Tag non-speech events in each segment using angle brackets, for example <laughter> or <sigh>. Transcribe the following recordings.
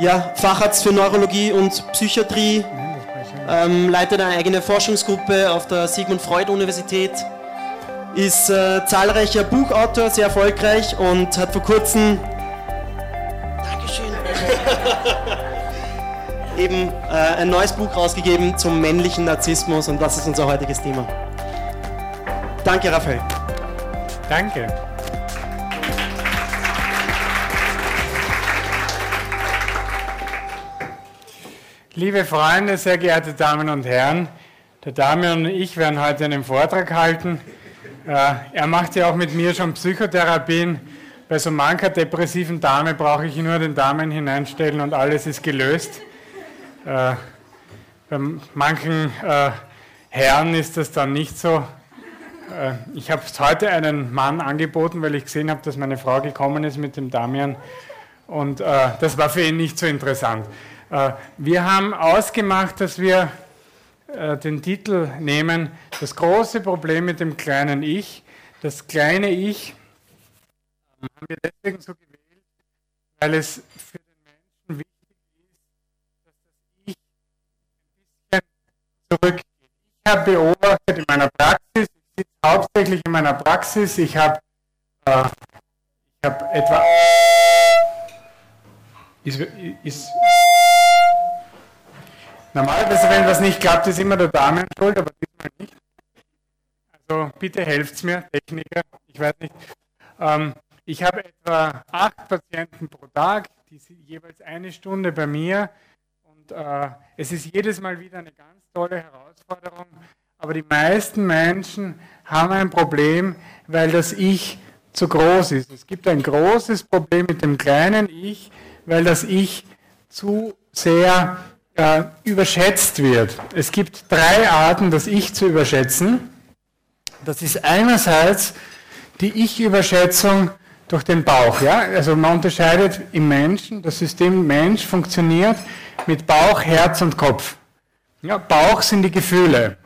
ja, Facharzt für Neurologie und Psychiatrie, ähm, leitet eine eigene Forschungsgruppe auf der Sigmund Freud Universität, ist äh, zahlreicher Buchautor, sehr erfolgreich und hat vor kurzem Dankeschön. <laughs> eben äh, ein neues Buch rausgegeben zum männlichen Narzissmus und das ist unser heutiges Thema. Danke, Raphael. Danke. Liebe Freunde, sehr geehrte Damen und Herren, der Damian und ich werden heute einen Vortrag halten. Äh, er macht ja auch mit mir schon Psychotherapien. Bei so mancher depressiven Dame brauche ich nur den Damen hineinstellen und alles ist gelöst. Äh, bei manchen äh, Herren ist das dann nicht so. ich habe heute einen Mann angeboten, weil ich gesehen habe, dass meine Frau gekommen ist mit dem Damian. Und das war für ihn nicht so interessant. Äh, wir haben ausgemacht, dass wir äh, den Titel nehmen, das große Problem mit dem kleinen Ich. Das kleine Ich haben wir deswegen so gewählt, weil es für den Menschen wichtig ist, dass das Ich ein bisschen zurückgeht. Ich habe beobachtet in meiner Praxis, ich sitze hauptsächlich in meiner Praxis, ich habe äh, ich habe etwa ist, ist Normalerweise, wenn was nicht klappt, ist immer der Dame schuld, aber diesmal nicht. Also bitte helft mir, Techniker. Ich weiß nicht. Ähm, ich habe etwa acht Patienten pro Tag, die sind jeweils eine Stunde bei mir. Und äh, es ist jedes Mal wieder eine ganz tolle Herausforderung. Aber die meisten Menschen haben ein Problem, weil das Ich zu groß ist. Es gibt ein großes Problem mit dem kleinen Ich, weil das Ich zu sehr äh, überschätzt wird. Es gibt drei Arten, das Ich zu überschätzen. Das ist einerseits die Ich-Überschätzung durch den Bauch. Ja? Also man unterscheidet im Menschen, das System Mensch funktioniert mit Bauch, Herz und Kopf. Ja, Bauch sind die Gefühle,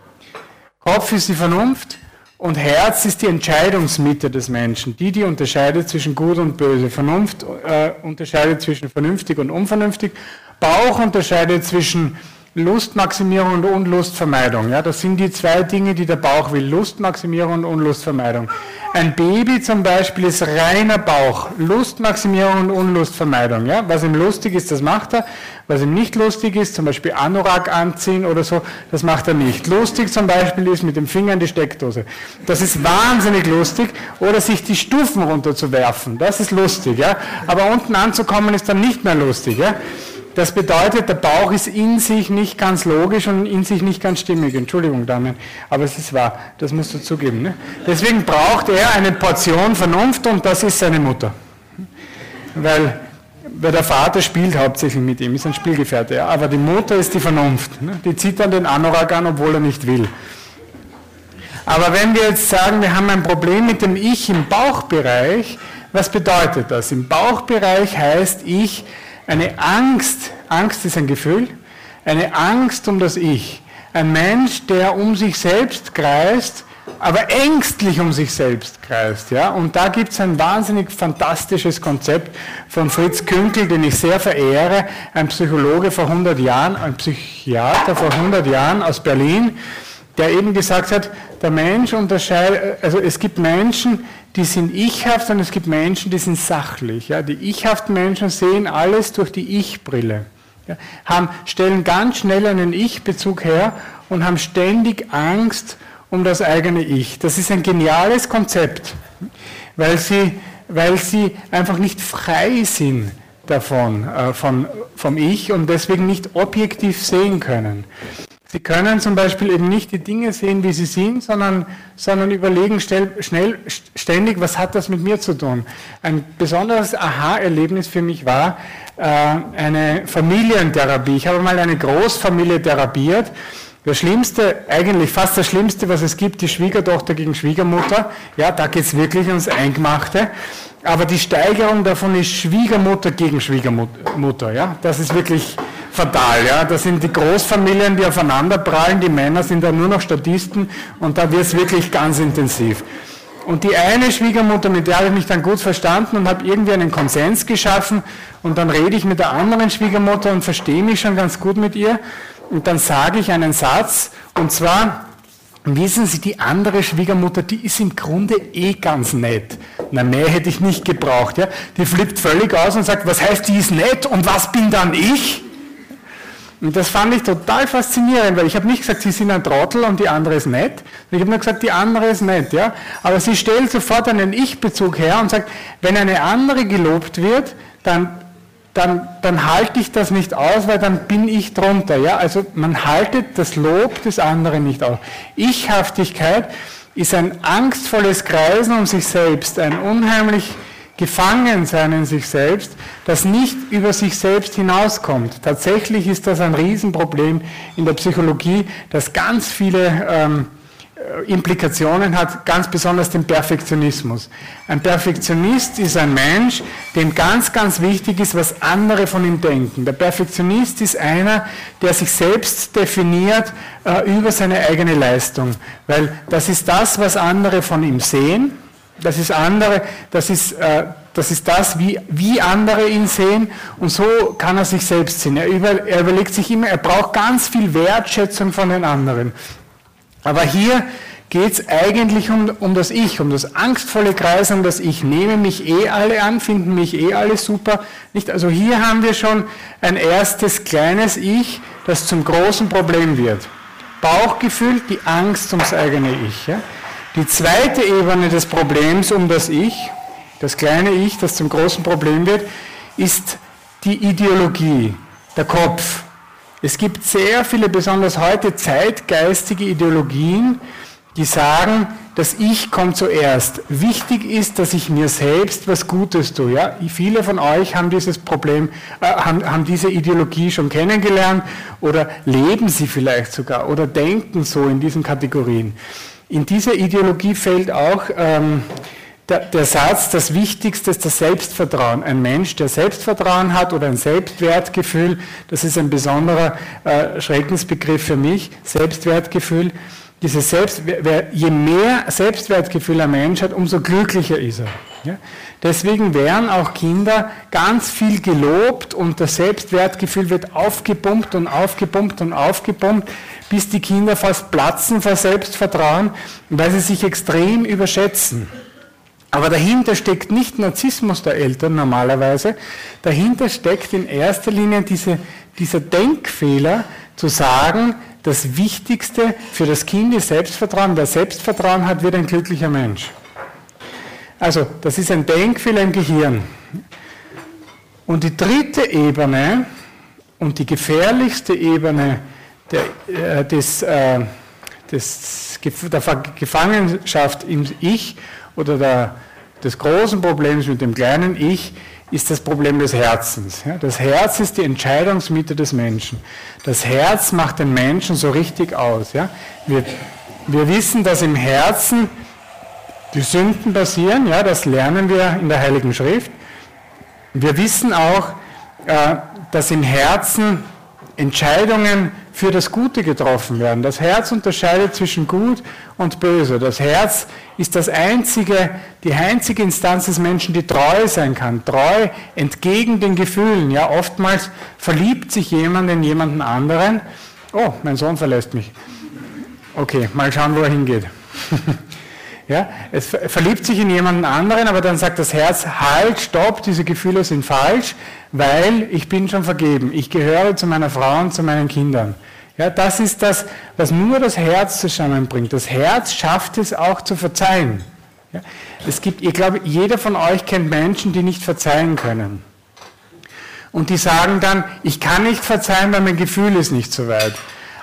Kopf ist die Vernunft und Herz ist die Entscheidungsmitte des Menschen, die, die unterscheidet zwischen gut und böse. Vernunft äh, unterscheidet zwischen vernünftig und unvernünftig Bauch unterscheidet zwischen Lustmaximierung und Unlustvermeidung. Ja, das sind die zwei Dinge, die der Bauch will. Lustmaximierung und Unlustvermeidung. Ein Baby zum Beispiel ist reiner Bauch. Lustmaximierung und Unlustvermeidung. Ja, was ihm lustig ist, das macht er. Was ihm nicht lustig ist, zum Beispiel Anorak anziehen oder so, das macht er nicht. Lustig zum Beispiel ist mit dem Finger in die Steckdose. Das ist wahnsinnig lustig. Oder sich die Stufen runterzuwerfen. Das ist lustig. Ja, aber unten anzukommen ist dann nicht mehr lustig. Ja. Das bedeutet, der Bauch ist in sich nicht ganz logisch und in sich nicht ganz stimmig. Entschuldigung, Damen, aber es ist wahr. Das musst du zugeben. Ne? Deswegen braucht er eine Portion Vernunft und das ist seine Mutter. Weil, weil der Vater spielt hauptsächlich mit ihm, ist ein Spielgefährte. Ja? Aber die Mutter ist die Vernunft. Ne? Die zieht dann den Anorak an, obwohl er nicht will. Aber wenn wir jetzt sagen, wir haben ein Problem mit dem Ich im Bauchbereich, was bedeutet das? Im Bauchbereich heißt Ich, eine Angst, Angst ist ein Gefühl, eine Angst um das Ich. Ein Mensch, der um sich selbst kreist, aber ängstlich um sich selbst kreist. Ja? Und da gibt es ein wahnsinnig fantastisches Konzept von Fritz Künkel, den ich sehr verehre, ein Psychologe vor 100 Jahren, ein Psychiater vor 100 Jahren aus Berlin, der eben gesagt hat, der Mensch unterscheidet, also es gibt Menschen, die sind ichhaft und es gibt Menschen, die sind sachlich. Ja. Die ichhaften Menschen sehen alles durch die Ich-Brille. Ja. Haben, stellen ganz schnell einen Ich-Bezug her und haben ständig Angst um das eigene Ich. Das ist ein geniales Konzept, weil sie, weil sie einfach nicht frei sind davon, äh, von, vom Ich und deswegen nicht objektiv sehen können. Sie können zum Beispiel eben nicht die Dinge sehen, wie sie sind, sondern, sondern überlegen schnell, schnell, ständig, was hat das mit mir zu tun. Ein besonderes Aha-Erlebnis für mich war äh, eine Familientherapie. Ich habe mal eine Großfamilie therapiert. Das Schlimmste, eigentlich fast das Schlimmste, was es gibt, die Schwiegertochter gegen Schwiegermutter. Ja, da geht es wirklich ums Eingemachte. Aber die Steigerung davon ist Schwiegermutter gegen Schwiegermutter. Ja, das ist wirklich fatal. Ja? Das sind die Großfamilien, die aufeinander prallen, die Männer sind da nur noch Statisten und da wird es wirklich ganz intensiv. Und die eine Schwiegermutter, mit der habe ich mich dann gut verstanden und habe irgendwie einen Konsens geschaffen und dann rede ich mit der anderen Schwiegermutter und verstehe mich schon ganz gut mit ihr und dann sage ich einen Satz und zwar, wissen Sie, die andere Schwiegermutter, die ist im Grunde eh ganz nett. Na, mehr hätte ich nicht gebraucht. Ja? Die flippt völlig aus und sagt, was heißt, die ist nett und was bin dann ich? Und das fand ich total faszinierend, weil ich habe nicht gesagt, sie sind ein Trottel und die andere ist nett. Ich habe nur gesagt, die andere ist nett, ja. Aber sie stellt sofort einen Ich-Bezug her und sagt, wenn eine andere gelobt wird, dann, dann, dann halte ich das nicht aus, weil dann bin ich drunter, ja. Also man haltet das Lob des anderen nicht aus. Ichhaftigkeit ist ein angstvolles Kreisen um sich selbst, ein unheimlich Gefangensein in sich selbst, das nicht über sich selbst hinauskommt. Tatsächlich ist das ein Riesenproblem in der Psychologie, das ganz viele ähm, Implikationen hat, ganz besonders den Perfektionismus. Ein Perfektionist ist ein Mensch, dem ganz, ganz wichtig ist, was andere von ihm denken. Der Perfektionist ist einer, der sich selbst definiert äh, über seine eigene Leistung, weil das ist das, was andere von ihm sehen das ist andere, das ist, äh, das, ist das wie, wie andere ihn sehen und so kann er sich selbst sehen. Er, über, er überlegt sich immer, er braucht ganz viel Wertschätzung von den anderen. Aber hier geht es eigentlich um, um das Ich, um das angstvolle Kreisen, um das Ich. Nehme mich eh alle an, finden mich eh alle super. Nicht? Also hier haben wir schon ein erstes kleines Ich, das zum großen Problem wird. Bauchgefühl, die Angst ums eigene Ich. Ja? Die zweite Ebene des Problems um das Ich, das kleine Ich, das zum großen Problem wird, ist die Ideologie, der Kopf. Es gibt sehr viele, besonders heute zeitgeistige Ideologien, die sagen, das Ich kommt zuerst. Wichtig ist, dass ich mir selbst was Gutes tue. Ja? Viele von euch haben dieses Problem, äh, haben, haben diese Ideologie schon kennengelernt oder leben sie vielleicht sogar oder denken so in diesen Kategorien. In dieser Ideologie fällt auch ähm, der, der, Satz, das Wichtigste ist das Selbstvertrauen. Ein Mensch, der Selbstvertrauen hat oder ein Selbstwertgefühl, das ist ein besonderer äh, Schreckensbegriff für mich, Selbstwertgefühl. Dieses Selbst, wer, je mehr Selbstwertgefühl ein Mensch hat, umso glücklicher ist er. Ja? Deswegen werden auch Kinder ganz viel gelobt und das Selbstwertgefühl wird aufgepumpt und aufgepumpt und aufgepumpt bis die Kinder fast platzen vor Selbstvertrauen, weil sie sich extrem überschätzen. Aber dahinter steckt nicht Narzissmus der Eltern normalerweise, dahinter steckt in erster Linie diese, dieser Denkfehler zu sagen, das Wichtigste für das Kind ist Selbstvertrauen. Wer Selbstvertrauen hat, wird ein glücklicher Mensch. Also, das ist ein Denkfehler im Gehirn. Und die dritte Ebene und die gefährlichste Ebene der, äh, des, äh, des, der Gefangenschaft im Ich oder der, des großen Problems mit dem kleinen Ich ist das Problem des Herzens. Ja, das Herz ist die Entscheidungsmitte des Menschen. Das Herz macht den Menschen so richtig aus. Ja. Wir, wir wissen, dass im Herzen die Sünden passieren, ja, das lernen wir in der Heiligen Schrift. Wir wissen auch, äh, dass im Herzen Entscheidungen für das Gute getroffen werden. Das Herz unterscheidet zwischen Gut und Böse. Das Herz ist das einzige, die einzige Instanz des Menschen, die treu sein kann. Treu entgegen den Gefühlen. Ja, oftmals verliebt sich jemand in jemanden anderen. Oh, mein Sohn verlässt mich. Okay, mal schauen, wo er hingeht. <laughs> Ja, es verliebt sich in jemanden anderen, aber dann sagt das Herz, halt, stopp, diese Gefühle sind falsch, weil ich bin schon vergeben. Ich gehöre zu meiner Frau und zu meinen Kindern. Ja, das ist das, was nur das Herz zusammenbringt. Das Herz schafft es auch zu verzeihen. Ja, es gibt, ich glaube, jeder von euch kennt Menschen, die nicht verzeihen können. Und die sagen dann, ich kann nicht verzeihen, weil mein Gefühl ist nicht so weit.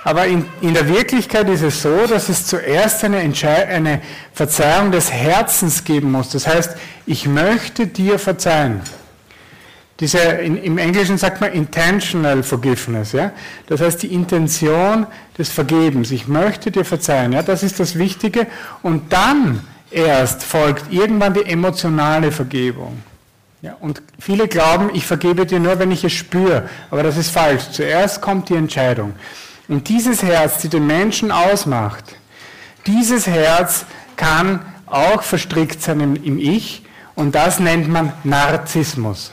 Aber in, in der Wirklichkeit ist es so, dass es zuerst eine, eine Verzeihung des Herzens geben muss. Das heißt, ich möchte dir verzeihen. Diese, in, Im Englischen sagt man intentional forgiveness. Ja? Das heißt, die Intention des Vergebens. Ich möchte dir verzeihen. Ja? Das ist das Wichtige. Und dann erst folgt irgendwann die emotionale Vergebung. Ja, und viele glauben, ich vergebe dir nur, wenn ich es spüre. Aber das ist falsch. Zuerst kommt die Entscheidung. Und dieses Herz, die den Menschen ausmacht, dieses Herz kann auch verstrickt sein im, im Ich und das nennt man Narzissmus.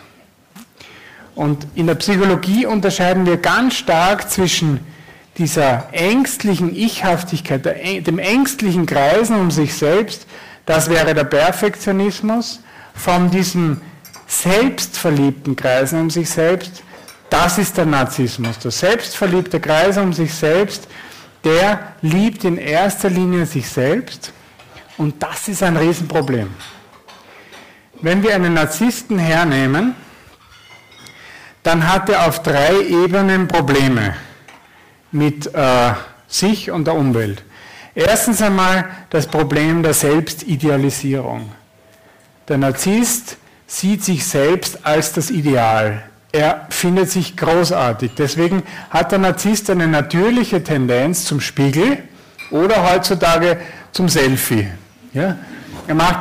Und in der Psychologie unterscheiden wir ganz stark zwischen dieser ängstlichen Ichhaftigkeit, dem ängstlichen Kreisen um sich selbst, das wäre der Perfektionismus, von diesem selbstverliebten Kreisen um sich selbst, das ist der Narzissmus. Der selbstverliebte Kreis um sich selbst, der liebt in erster Linie sich selbst und das ist ein Riesenproblem. Wenn wir einen Narzissten hernehmen, dann hat er auf drei Ebenen Probleme mit äh, sich und der Umwelt. Erstens einmal das Problem der Selbstidealisierung. Der Narzisst sieht sich selbst als das Ideal. Er findet sich großartig. Deswegen hat der Narzisst eine natürliche Tendenz zum Spiegel oder heutzutage zum Selfie. Ja? Er macht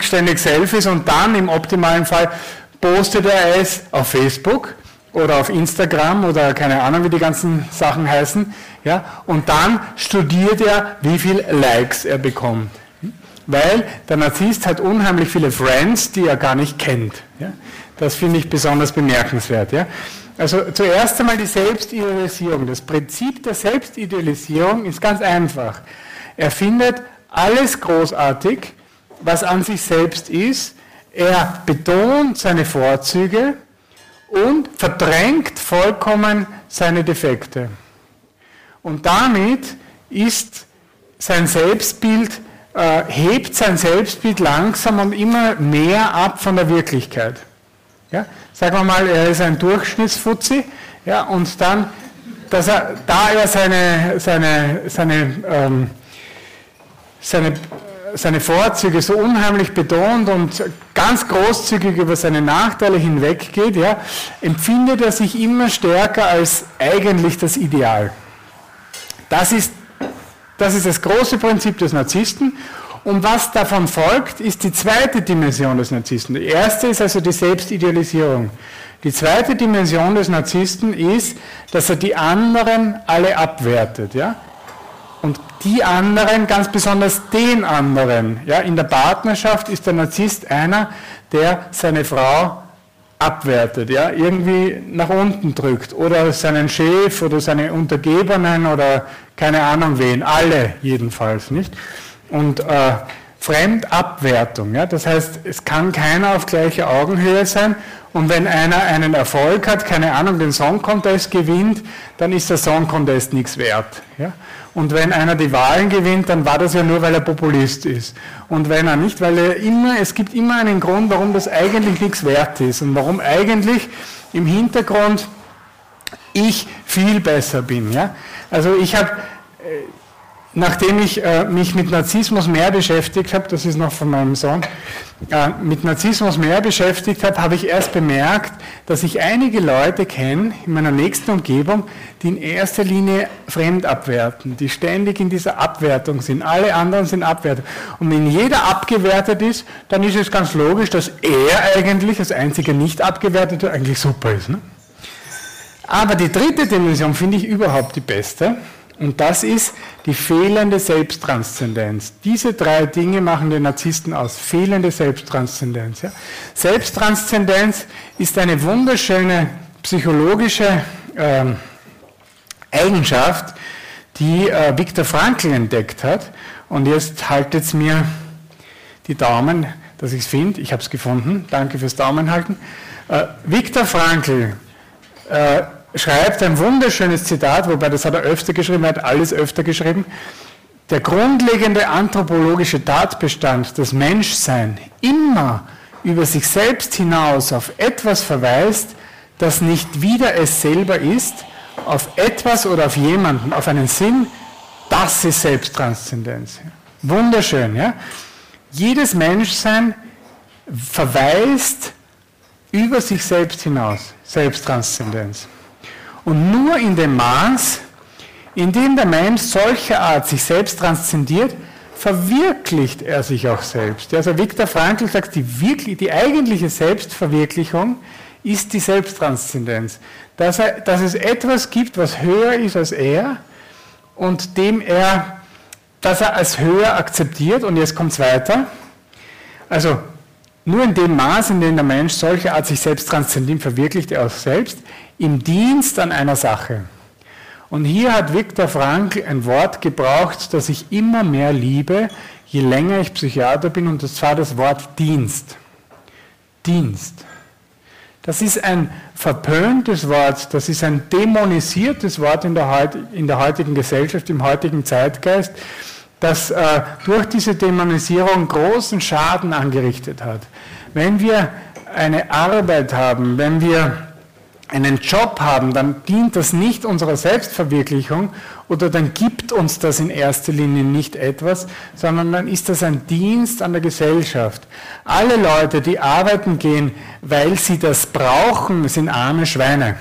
ständig Selfies und dann im optimalen Fall postet er es auf Facebook oder auf Instagram oder keine Ahnung, wie die ganzen Sachen heißen. Ja? Und dann studiert er, wie viele Likes er bekommt. Weil der Narzisst hat unheimlich viele Friends, die er gar nicht kennt. Ja? Das finde ich besonders bemerkenswert. Ja? Also zuerst einmal die Selbstidealisierung. Das Prinzip der Selbstidealisierung ist ganz einfach. Er findet alles großartig, was an sich selbst ist. Er betont seine Vorzüge und verdrängt vollkommen seine Defekte. Und damit ist sein Selbstbild, äh, hebt sein Selbstbild langsam und immer mehr ab von der Wirklichkeit. Ja? Sagen wir mal, er ist ein Durchschnittsfuzzi ja, und dann, dass er, da er seine, seine, seine ähm, seine, seine Vorzüge so unheimlich betont und ganz großzügig über seine Nachteile hinweggeht, ja, empfindet er sich immer stärker als eigentlich das Ideal. Das ist, das ist das große Prinzip des Narzissten. Und was davon folgt, ist die zweite Dimension des Narzissten. Die erste ist also die Selbstidealisierung. Die zweite Dimension des Narzissten ist, dass er die anderen alle abwertet. Ja? Und die anderen, ganz besonders den anderen. Ja, in der Partnerschaft ist der Narzisst einer, der seine Frau abwertet, ja, irgendwie nach unten drückt oder seinen Chef oder seine Untergebenen oder keine Ahnung wen, alle jedenfalls, nicht? Und äh, Fremdabwertung, ja, das heißt, es kann keiner auf gleicher Augenhöhe sein und wenn einer einen Erfolg hat, keine Ahnung, den Song Contest gewinnt, dann ist der Song Contest nichts wert, ja. Und wenn einer die Wahlen gewinnt, dann war das ja nur, weil er Populist ist. Und wenn er nicht, weil er immer, es gibt immer einen Grund, warum das eigentlich nichts wert ist und warum eigentlich im Hintergrund ich viel besser bin. Ja? Also ich habe äh, nachdem ich äh, mich mit Narzissmus mehr beschäftigt habe, das ist noch von meinem Sohn, äh, mit Narzissmus mehr beschäftigt habe, habe ich erst bemerkt, dass ich einige Leute kenne in meiner nächsten Umgebung, die in erster Linie fremd abwerten, die ständig in dieser Abwertung sind. Alle anderen sind abwertet. Und wenn jeder abgewertet ist, dann ist es ganz logisch, dass er eigentlich als einziger nicht abgewertete eigentlich super ist. Ne? Aber die dritte Dimension finde ich überhaupt die beste. Und das ist die fehlende Selbsttranszendenz. Diese drei Dinge machen den Narzissten aus. Fehlende Selbsttranszendenz. Ja. Selbsttranszendenz ist eine wunderschöne psychologische äh, Eigenschaft, die äh, Viktor Frankl entdeckt hat. Und jetzt haltet mir die Daumen, dass ich es finde. Ich habe es gefunden. Danke fürs Daumenhalten. Äh, Viktor Frankl äh, schreibt ein wunderschönes Zitat, wobei das hat er öfter geschrieben, er hat alles öfter geschrieben. Der grundlegende anthropologische Tatbestand, das Menschsein, immer über sich selbst hinaus auf etwas verweist, das nicht wieder es selber ist, auf etwas oder auf jemanden, auf einen Sinn, das ist Selbsttranszendenz. Wunderschön, ja? Jedes Menschsein verweist über sich selbst hinaus, Selbsttranszendenz. Und nur in dem Maß, in dem der Mensch solcher Art sich selbst transzendiert, verwirklicht er sich auch selbst. Also Viktor Frankl sagt, die, wirklich, die eigentliche Selbstverwirklichung ist die Selbsttranszendenz. Dass, er, dass es etwas gibt, was höher ist als er und dem er dass er als höher akzeptiert, und jetzt kommt es weiter, also nur in dem Maß, in dem der Mensch solche Art sich selbst transzendiert, verwirklicht er auch selbst, im Dienst an einer Sache. Und hier hat Viktor Frankl ein Wort gebraucht, das ich immer mehr liebe, je länger ich Psychiater bin, und das war das Wort Dienst. Dienst. Das ist ein verpöntes Wort, das ist ein dämonisiertes Wort in der, in der heutigen Gesellschaft, im heutigen Zeitgeist, das äh, durch diese Dämonisierung großen Schaden angerichtet hat. Wenn wir eine Arbeit haben, wenn wir einen Job haben, dann dient das nicht unserer Selbstverwirklichung oder dann gibt uns das in erster Linie nicht etwas, sondern dann ist das ein Dienst an der Gesellschaft. Alle Leute, die arbeiten gehen, weil sie das brauchen, sind arme Schweine,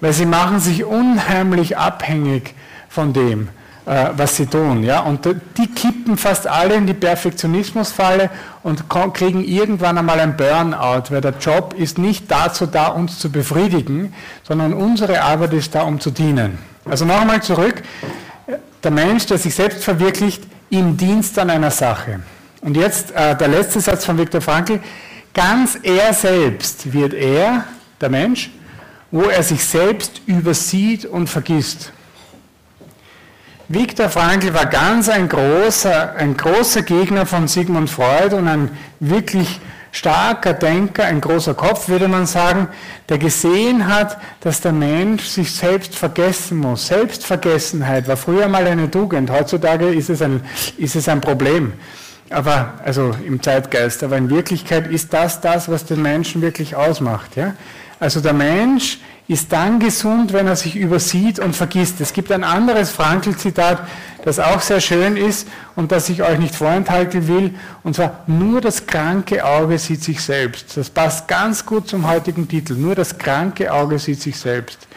weil sie machen sich unheimlich abhängig von dem. Äh, was sie tun. Ja? Und die kippen fast alle in die Perfektionismusfalle und kriegen irgendwann einmal ein Burnout, weil der Job ist nicht dazu da, uns zu befriedigen, sondern unsere Arbeit ist da, um zu dienen. Also nochmal zurück, der Mensch, der sich selbst verwirklicht im Dienst an einer Sache. Und jetzt äh, der letzte Satz von Viktor Frankl, ganz er selbst wird er, der Mensch, wo er sich selbst übersieht und vergisst. Viktor Frankl war ganz ein großer, ein großer Gegner von Sigmund Freud und ein wirklich starker Denker, ein großer Kopf, würde man sagen, der gesehen hat, dass der Mensch sich selbst vergessen muss. Selbstvergessenheit war früher mal eine Tugend, heutzutage ist es ein, ist es ein Problem. Aber, also im Zeitgeist, aber in Wirklichkeit ist das das, was den Menschen wirklich ausmacht. Ja? Also der Mensch ist dann gesund, wenn er sich übersieht und vergisst. Es gibt ein anderes Frankl-Zitat, das auch sehr schön ist und das ich euch nicht vorenthalten will, und zwar, nur das kranke Auge sieht sich selbst. Das passt ganz gut zum heutigen Titel. Nur das kranke Auge sieht sich selbst,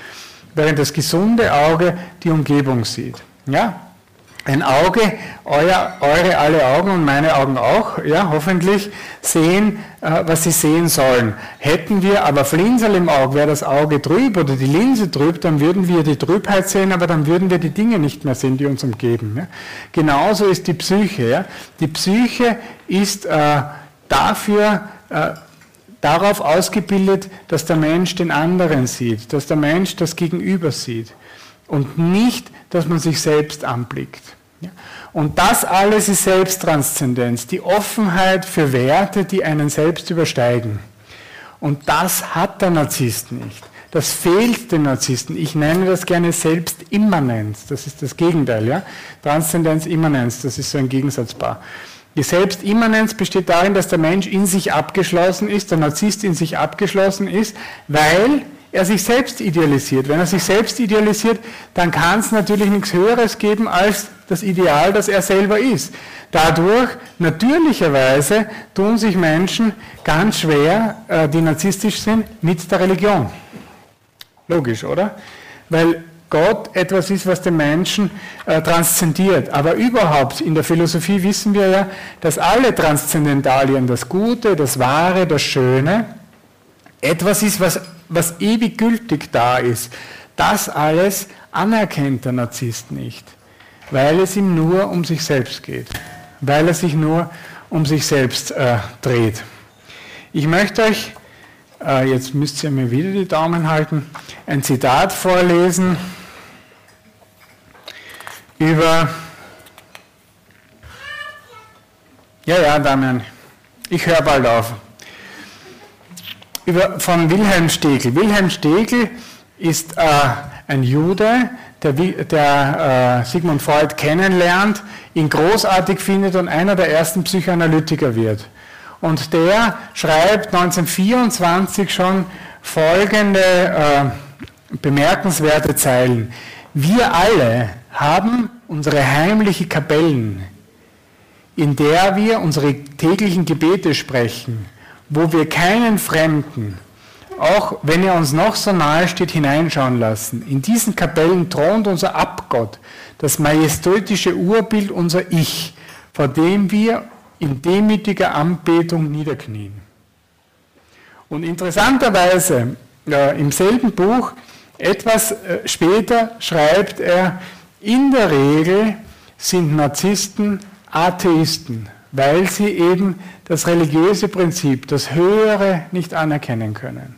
während das gesunde Auge die Umgebung sieht. Ja? Ein Auge, euer, eure alle Augen und meine Augen auch, ja, hoffentlich sehen, äh, was sie sehen sollen. Hätten wir aber Flinsel im Auge, wäre das Auge trüb oder die Linse trüb, dann würden wir die Trübheit sehen, aber dann würden wir die Dinge nicht mehr sehen, die uns umgeben. Ja. Genauso ist die Psyche. Ja. Die Psyche ist äh, dafür, äh, darauf ausgebildet, dass der Mensch den anderen sieht, dass der Mensch das Gegenüber sieht und nicht, dass man sich selbst anblickt. Und das alles ist Selbsttranszendenz, die Offenheit für Werte, die einen selbst übersteigen. Und das hat der Narzisst nicht. Das fehlt den Narzissten. Ich nenne das gerne Selbstimmanenz. Das ist das Gegenteil. Ja? Transzendenz, Immanenz, das ist so ein Gegensatzpaar. Die Selbstimmanenz besteht darin, dass der Mensch in sich abgeschlossen ist, der Narzisst in sich abgeschlossen ist, weil er sich selbst idealisiert. Wenn er sich selbst idealisiert, dann kann es natürlich nichts Höheres geben als das Ideal, das er selber ist. Dadurch, natürlicherweise, tun sich Menschen ganz schwer, äh, die narzisstisch sind, mit der Religion. Logisch, oder? Weil Gott etwas ist, was den Menschen äh, transzendiert. Aber überhaupt in der Philosophie wissen wir ja, dass alle Transzendentalien, das Gute, das Wahre, das Schöne, etwas ist, was was ewig gültig da ist, das alles anerkennt der Narzisst nicht, weil es ihm nur um sich selbst geht, weil er sich nur um sich selbst äh, dreht. Ich möchte euch, äh, jetzt müsst ihr mir wieder die Daumen halten, ein Zitat vorlesen über, ja, ja, Damian, ich höre bald auf über, von Wilhelm Stegel. Wilhelm Stegel ist äh, ein Jude, der, der äh, Sigmund Freud kennenlernt, ihn großartig findet und einer der ersten Psychoanalytiker wird. Und der schreibt 1924 schon folgende äh, bemerkenswerte Zeilen. Wir alle haben unsere heimliche Kapellen, in der wir unsere täglichen Gebete sprechen wo wir keinen Fremden, auch wenn er uns noch so nahe steht, hineinschauen lassen. In diesen Kapellen thront unser Abgott, das majestätische Urbild unser Ich, vor dem wir in demütiger Anbetung niederknien. Und interessanterweise, äh, im selben Buch, etwas äh, später schreibt er, in der Regel sind Narzissten Atheisten, weil sie eben das religiöse Prinzip, das Höhere nicht anerkennen können.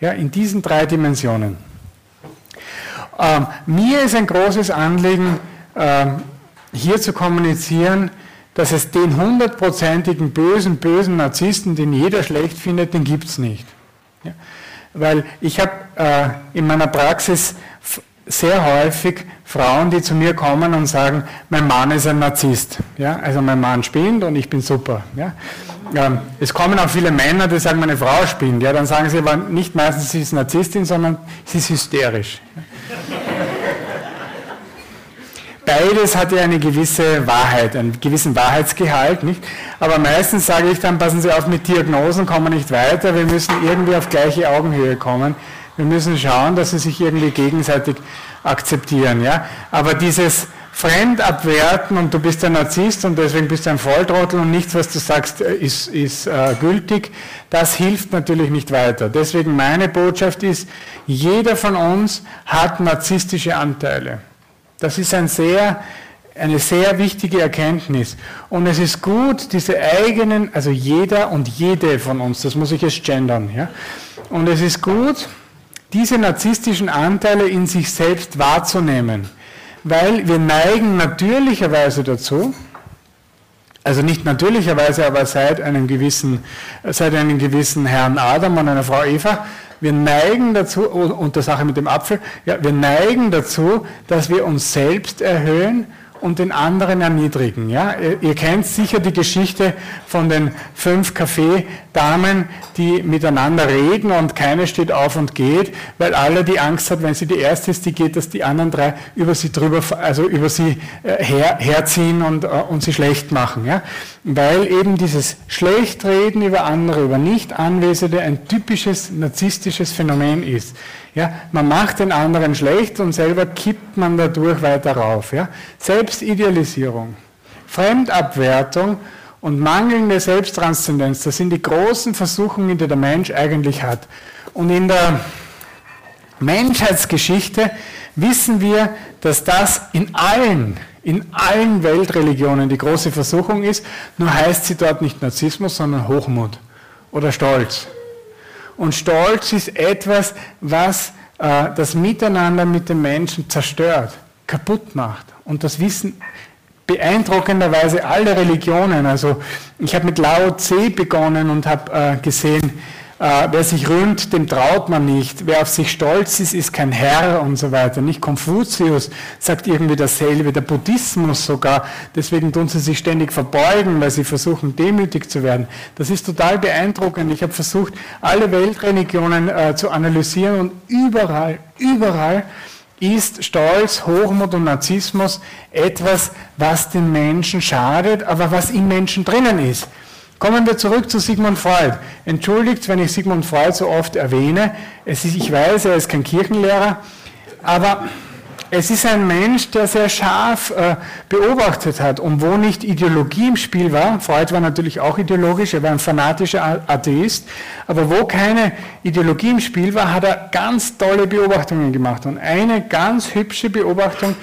Ja, in diesen drei Dimensionen. Ähm, mir ist ein großes Anliegen, ähm, hier zu kommunizieren, dass es den hundertprozentigen bösen, bösen Narzissten, den jeder schlecht findet, den gibt es nicht. Ja? Weil ich habe äh, in meiner Praxis sehr häufig Frauen, die zu mir kommen und sagen, mein Mann ist ein Narzisst. Ja? Also mein Mann spinnt und ich bin super. Ja? Ähm, es kommen auch viele Männer, die sagen, meine Frau spinnt. Ja? Dann sagen sie aber nicht meistens, sie ist Narzisstin, sondern sie ist hysterisch. Beides hat ja eine gewisse Wahrheit, einen gewissen Wahrheitsgehalt, nicht? Aber meistens sage ich dann, passen Sie auf, mit Diagnosen kommen wir nicht weiter, wir müssen irgendwie auf gleiche Augenhöhe kommen. Wir müssen schauen, dass sie sich irgendwie gegenseitig akzeptieren, ja? Aber dieses Fremdabwerten und du bist ein Narzisst und deswegen bist du ein Volltrottel und nichts, was du sagst, äh, ist, ist äh, gültig, das hilft natürlich nicht weiter. Deswegen meine Botschaft ist, jeder von uns hat narzisstische Anteile. Das ist ein sehr, eine sehr wichtige Erkenntnis. Und es ist gut, diese eigenen, also jeder und jede von uns, das muss ich jetzt gendern, ja. Und es ist gut, diese narzisstischen Anteile in sich selbst wahrzunehmen. Weil wir neigen natürlicherweise dazu, also nicht natürlicherweise, aber seit einem gewissen, seit einem gewissen Herrn Adam und einer Frau Eva, wir neigen dazu, und der Sache mit dem Apfel, ja, wir neigen dazu, dass wir uns selbst erhöhen und den anderen erniedrigen. Ja? Ihr kennt sicher die Geschichte von den fünf Kaffeedamen, die miteinander reden und keine steht auf und geht, weil alle die Angst hat, wenn sie die erste ist, die geht, dass die anderen drei über sie drüber, also über sie äh, her, herziehen und, äh, und sie schlecht machen. Ja? Weil eben dieses Schlechtreden über andere, über Nicht-Anwesende ein typisches narzisstisches Phänomen ist. Ja, man macht den anderen schlecht und selber kippt man dadurch weiter rauf. Ja. Selbstidealisierung, Fremdabwertung und mangelnde Selbsttranszendenz, das sind die großen Versuchungen, die der Mensch eigentlich hat. Und in der Menschheitsgeschichte wissen wir, dass das in allen, in allen Weltreligionen die große Versuchung ist, nur heißt sie dort nicht Narzissmus, sondern Hochmut oder Stolz. Und Stolz ist etwas, was äh, das Miteinander mit den Menschen zerstört, kaputt macht. Und das wissen beeindruckenderweise alle Religionen. Also ich habe mit Lao Tse begonnen und habe äh, gesehen, wer sich rühmt, dem traut man nicht. Wer auf sich stolz ist, ist kein Herr und so weiter. Nicht Konfuzius sagt irgendwie dasselbe, der Buddhismus sogar. Deswegen tun sie sich ständig verbeugen, weil sie versuchen, demütig zu werden. Das ist total beeindruckend. Ich habe versucht, alle Weltreligionen äh, zu analysieren und überall, überall ist Stolz, Hochmut und Narzissmus etwas, was den Menschen schadet, aber was im Menschen drinnen ist. Kommen wir zurück zu Sigmund Freud. Entschuldigt, wenn ich Sigmund Freud so oft erwähne. Ist, ich weiß, er ist kein Kirchenlehrer, aber es ist ein Mensch, der sehr scharf äh, beobachtet hat und wo nicht Ideologie im Spiel war. Freud war natürlich auch ideologisch, er war ein fanatischer Atheist, aber wo keine Ideologie im Spiel war, hat er ganz tolle Beobachtungen gemacht. Und eine ganz hübsche Beobachtung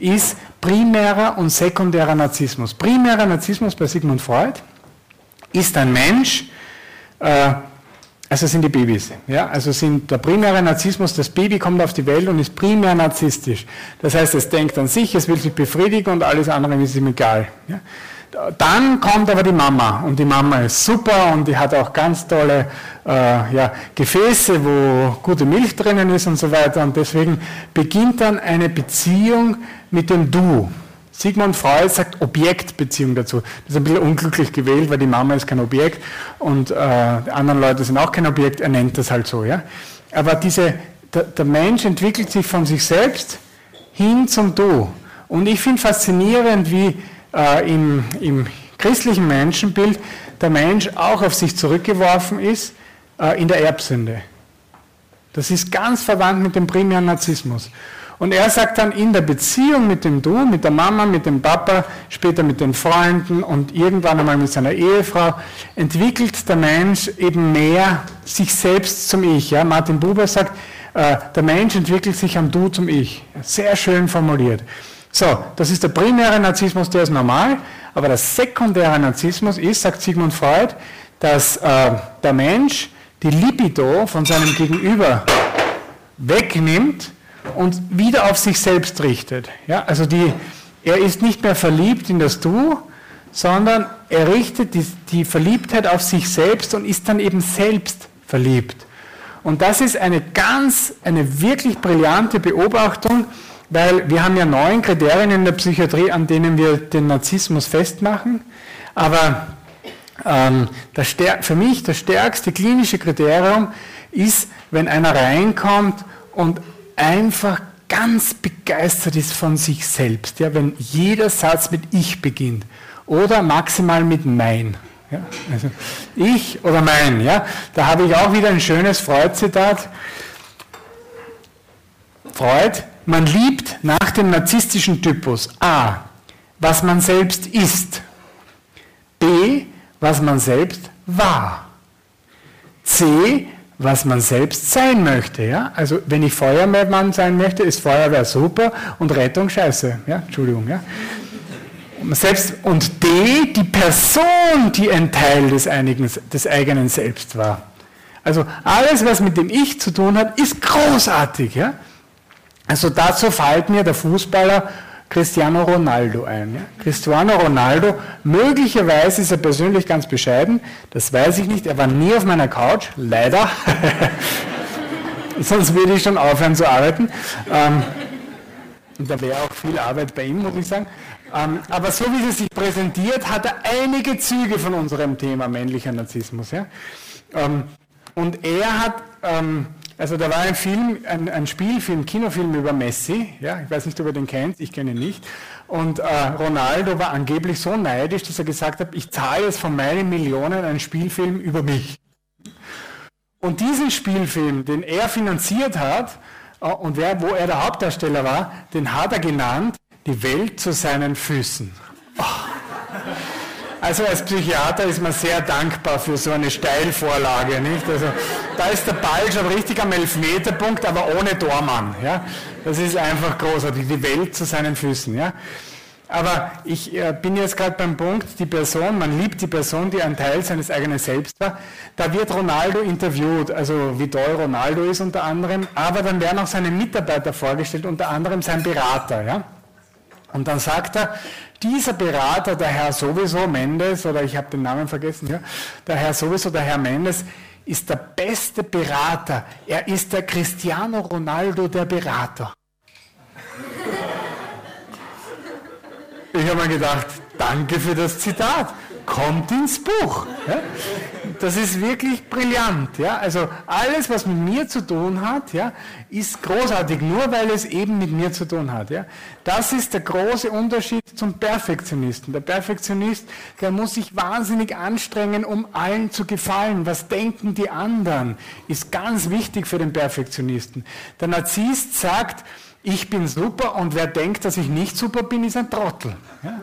ist primärer und sekundärer Narzissmus. Primärer Narzissmus bei Sigmund Freud ist ein Mensch, äh, also sind die Babys. Ja? Also sind der primäre Narzissmus, das Baby kommt auf die Welt und ist primär narzisstisch. Das heißt, es denkt an sich, es will sich befriedigen und alles andere ist ihm egal. Ja? Dann kommt aber die Mama und die Mama ist super und die hat auch ganz tolle äh, ja, Gefäße, wo gute Milch drinnen ist und so weiter und deswegen beginnt dann eine Beziehung mit dem Du. Sigmund Freud sagt Objektbeziehung dazu. Das ist ein bisschen unglücklich gewählt, weil die Mama ist kein Objekt und äh, die anderen Leute sind auch kein Objekt, er nennt das halt so. Ja? Aber diese, der, der Mensch entwickelt sich von sich selbst hin zum Du. Und ich finde faszinierend, wie äh, im, im christlichen Menschenbild der Mensch auch auf sich zurückgeworfen ist äh, in der Erbsünde. Das ist ganz verwandt mit dem primären Narzissmus. Und er sagt dann, in der Beziehung mit dem Du, mit der Mama, mit dem Papa, später mit den Freunden und irgendwann einmal mit seiner Ehefrau, entwickelt der Mensch eben mehr sich selbst zum Ich. Ja? Martin Buber sagt, äh, der Mensch entwickelt sich am Du zum Ich. Sehr schön formuliert. So, das ist der primäre Narzissmus, der ist normal, aber der sekundäre Narzissmus ist, sagt Sigmund Freud, dass äh, der Mensch die Libido von seinem Gegenüber wegnimmt und wieder auf sich selbst richtet. Ja, also die, er ist nicht mehr verliebt in das Du, sondern er richtet die, die Verliebtheit auf sich selbst und ist dann eben selbst verliebt. Und das ist eine ganz, eine wirklich brillante Beobachtung, weil wir haben ja neun Kriterien in der Psychiatrie, an denen wir den Narzissmus festmachen. Aber ähm, für mich das stärkste klinische Kriterium ist, wenn einer reinkommt und einfach ganz begeistert ist von sich selbst. Ja, wenn jeder Satz mit Ich beginnt oder maximal mit Mein. Ja, also ich oder mein. Ja, da habe ich auch wieder ein schönes Freud-Zitat. Freud, man liebt nach dem narzisstischen Typus A, was man selbst ist, B, was man selbst war, C, was man selbst sein möchte. Ja? Also wenn ich Feuerwehrmann sein möchte, ist Feuerwehr super und Rettung scheiße. Ja? Entschuldigung. Ja? Selbst, und D, die Person, die ein Teil des, einigen, des eigenen Selbst war. Also alles, was mit dem Ich zu tun hat, ist großartig. Ja? Also dazu fällt mir der Fußballer Cristiano Ronaldo ein. Ja? Cristiano Ronaldo, möglicherweise ist er persönlich ganz bescheiden, das weiß ich nicht, er war nie auf meiner Couch, leider. <laughs> Sonst würde ich schon aufhören zu arbeiten. Ähm, da wäre auch viel Arbeit bei ihm, muss ich sagen. Ähm, aber so wie er sich präsentiert, hat er einige Züge von unserem Thema männlicher Narzissmus. Ja? Ähm, und er hat ähm, also da war ein Film, ein, ein, Spielfilm, Kinofilm über Messi, ja, ich weiß nicht, ob ihr den kennt, ich kenne ihn nicht. Und äh, Ronaldo war angeblich so neidisch, dass er gesagt hat, ich zahle jetzt von meinen Millionen einen Spielfilm über mich. Und diesen Spielfilm, den er finanziert hat, äh, und wer, wo er der Hauptdarsteller war, den hat er genannt, die Welt zu seinen Füßen. Oh. Also als Psychiater ist man sehr dankbar für so eine Steilvorlage. Nicht? Also, da ist der Ball schon richtig am Elfmeterpunkt, aber ohne Tormann. Ja? Das ist einfach großartig, die Welt zu seinen Füßen. Ja? Aber ich äh, bin jetzt gerade beim Punkt, die Person, man liebt die Person, die ein Teil seines eigenen Selbst war. Da wird Ronaldo interviewt, also wie toll Ronaldo ist unter anderem, aber dann werden auch seine Mitarbeiter vorgestellt, unter anderem sein Berater. Ja? Und dann sagt er, dieser Berater, der Herr sowieso Mendes, oder ich habe den Namen vergessen, ja, der Herr sowieso, der Herr Mendes, ist der beste Berater. Er ist der Cristiano Ronaldo der Berater. Ich habe mir gedacht, danke für das Zitat kommt ins Buch. Ja? Das ist wirklich brillant. Ja? Also alles, was mit mir zu tun hat, ja, ist großartig, nur weil es eben mit mir zu tun hat. Ja? Das ist der große Unterschied zum Perfektionisten. Der Perfektionist, der muss sich wahnsinnig anstrengen, um allen zu gefallen. Was denken die anderen, ist ganz wichtig für den Perfektionisten. Der Narzisst sagt, ich bin super und wer denkt, dass ich nicht super bin, ist ein Trottel. Ja?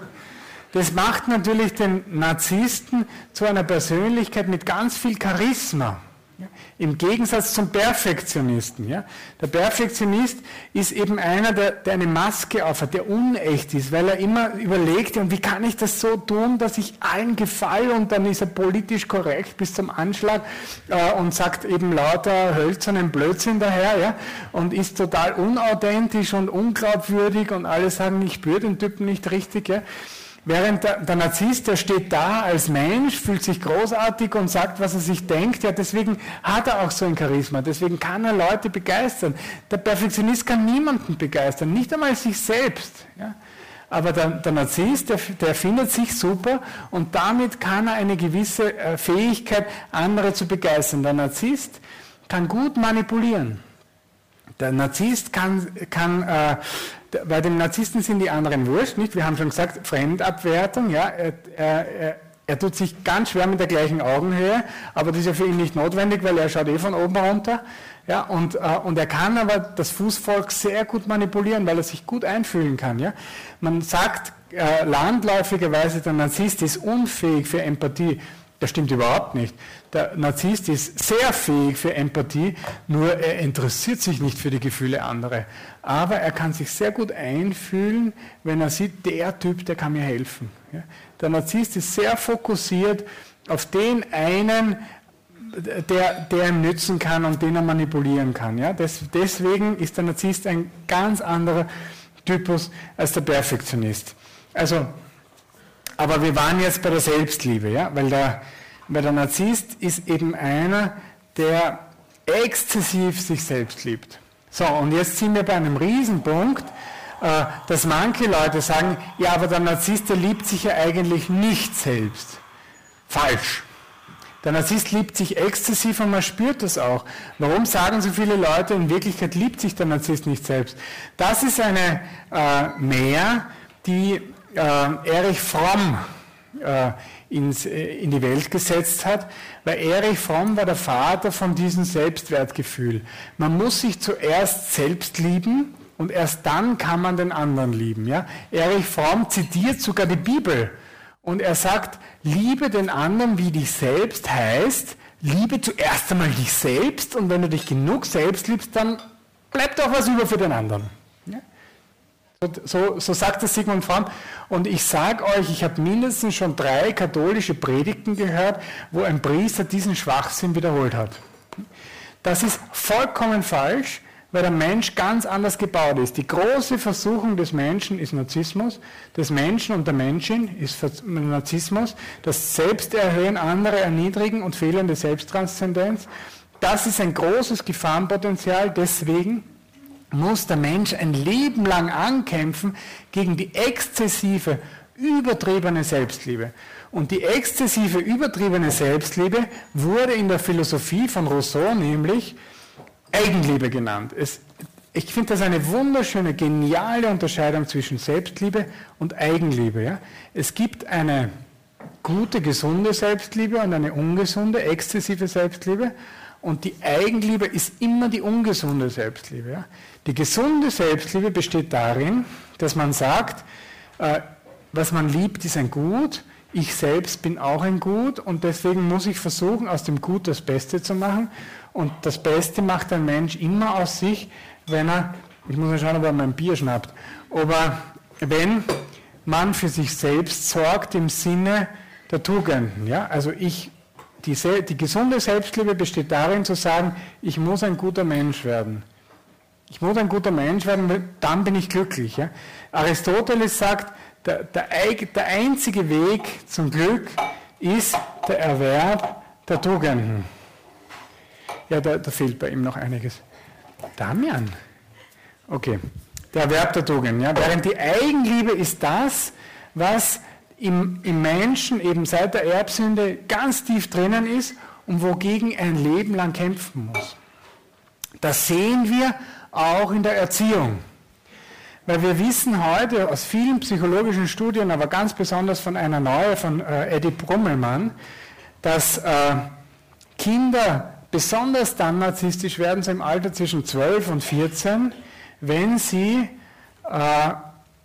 Das macht natürlich den Narzissten zu einer Persönlichkeit mit ganz viel Charisma. Im Gegensatz zum Perfektionisten. Ja? Der Perfektionist ist eben einer, der, der, eine Maske aufhat, der unecht ist, weil er immer überlegt, und wie kann ich das so tun, dass ich allen gefalle und dann ist er politisch korrekt bis zum Anschlag äh, und sagt eben lauter hölzernen Blödsinn daher ja? und ist total unauthentisch und unglaubwürdig und alle sagen, ich spüre den Typen nicht richtig. Ja? Während der, der, Narzisst, der steht da als Mensch, fühlt sich großartig und sagt, was er sich denkt. Ja, deswegen hat er auch so ein Charisma. Deswegen kann er Leute begeistern. Der Perfektionist kann niemanden begeistern, nicht einmal sich selbst. Ja. Aber der, der Narzisst, der, der, findet sich super und damit kann er eine gewisse äh, Fähigkeit, andere zu begeistern. Der Narzisst kann gut manipulieren. Der Narzisst kann, kann äh, bei dem Narzissten sind die anderen wurscht, nicht? Wir haben schon gesagt, Fremdabwertung, ja. Er, er, er, tut sich ganz schwer mit der gleichen Augenhöhe, aber das ist ja für ihn nicht notwendig, weil er schaut eh von oben runter. Ja, und, äh, und er kann aber das Fußvolk sehr gut manipulieren, weil er sich gut einfühlen kann. Ja? Man sagt äh, landläufigerweise, der Narzisst ist unfähig für Empathie. Das stimmt überhaupt nicht. Der Narzisst ist sehr fähig für Empathie, nur er interessiert sich nicht für die Gefühle anderer. Aber er kann sich sehr gut einfühlen, wenn er sieht, der Typ, der kann mir helfen. Der Narzisst ist sehr fokussiert auf den einen, der, der ihm nützen kann und den er manipulieren kann. Ja? deswegen ist der Narzisst ein ganz anderer Typus als der Perfektionist. Also, aber wir waren jetzt bei der Selbstliebe, ja? weil, der, weil der Narzisst ist eben einer, der exzessiv sich selbst liebt. So, und jetzt sind wir bei einem Riesenpunkt, äh, dass manche Leute sagen, ja, aber der Narzisst, der liebt sich ja eigentlich nicht selbst. Falsch. Der Narzisst liebt sich exzessiv und man spürt das auch. Warum sagen so viele Leute, in Wirklichkeit liebt sich der Narzisst nicht selbst? Das ist eine äh, Mehr, die äh, Erich Fromm äh, ins, äh, in die Welt gesetzt hat, weil Erich Fromm war der Vater von diesem Selbstwertgefühl. Man muss sich zuerst selbst lieben und erst dann kann man den anderen lieben. Ja? Erich Fromm zitiert sogar die Bibel und er sagt, liebe den anderen wie dich selbst heißt, liebe zuerst einmal dich selbst und wenn du dich genug selbst liebst, dann bleibt auch was über für den anderen. So, so sagt es Sigmund Fromm. Und ich sage euch, ich habe mindestens schon drei katholische Predigten gehört, wo ein Priester diesen Schwachsinn wiederholt hat. Das ist vollkommen falsch, weil der Mensch ganz anders gebaut ist. Die große Versuchung des Menschen ist Narzissmus, des Menschen und der Menschin ist Narzissmus, das Selbsterhöhen, andere erniedrigen und fehlende Selbsttranszendenz. Das ist ein großes Gefahrenpotenzial, deswegen muss der Mensch ein Leben lang ankämpfen gegen die exzessive, übertriebene Selbstliebe. Und die exzessive, übertriebene Selbstliebe wurde in der Philosophie von Rousseau nämlich Eigenliebe genannt. Es, ich finde das eine wunderschöne, geniale Unterscheidung zwischen Selbstliebe und Eigenliebe. Ja? Es gibt eine gute, gesunde Selbstliebe und eine ungesunde, exzessive Selbstliebe. Und die Eigenliebe ist immer die ungesunde Selbstliebe. Ja? Die gesunde Selbstliebe besteht darin, dass man sagt, äh, was man liebt, ist ein Gut, ich selbst bin auch ein Gut und deswegen muss ich versuchen, aus dem Gut das Beste zu machen. Und das Beste macht ein Mensch immer aus sich, wenn er, ich muss mal schauen, ob er mein Bier schnappt, aber wenn man für sich selbst sorgt im Sinne der Tugenden. Ja? Also ich, die, die gesunde Selbstliebe besteht darin zu sagen, ich muss ein guter Mensch werden. Ich muss ein guter Mensch werden, dann bin ich glücklich. Ja? Aristoteles sagt, der, der, der einzige Weg zum Glück ist der Erwerb der Tugenden. Ja, da, da fehlt bei ihm noch einiges. Damian. Okay. Der Erwerb der Tugenden. Ja? Während die Eigenliebe ist das, was im, im Menschen eben seit der Erbsünde ganz tief drinnen ist und wogegen ein Leben lang kämpfen muss. Das sehen wir auch in der Erziehung. Weil wir wissen heute aus vielen psychologischen Studien, aber ganz besonders von einer neuen, von äh, Eddie Brummelmann, dass äh, Kinder besonders dann narzisstisch werden, so im Alter zwischen 12 und 14, wenn sie äh,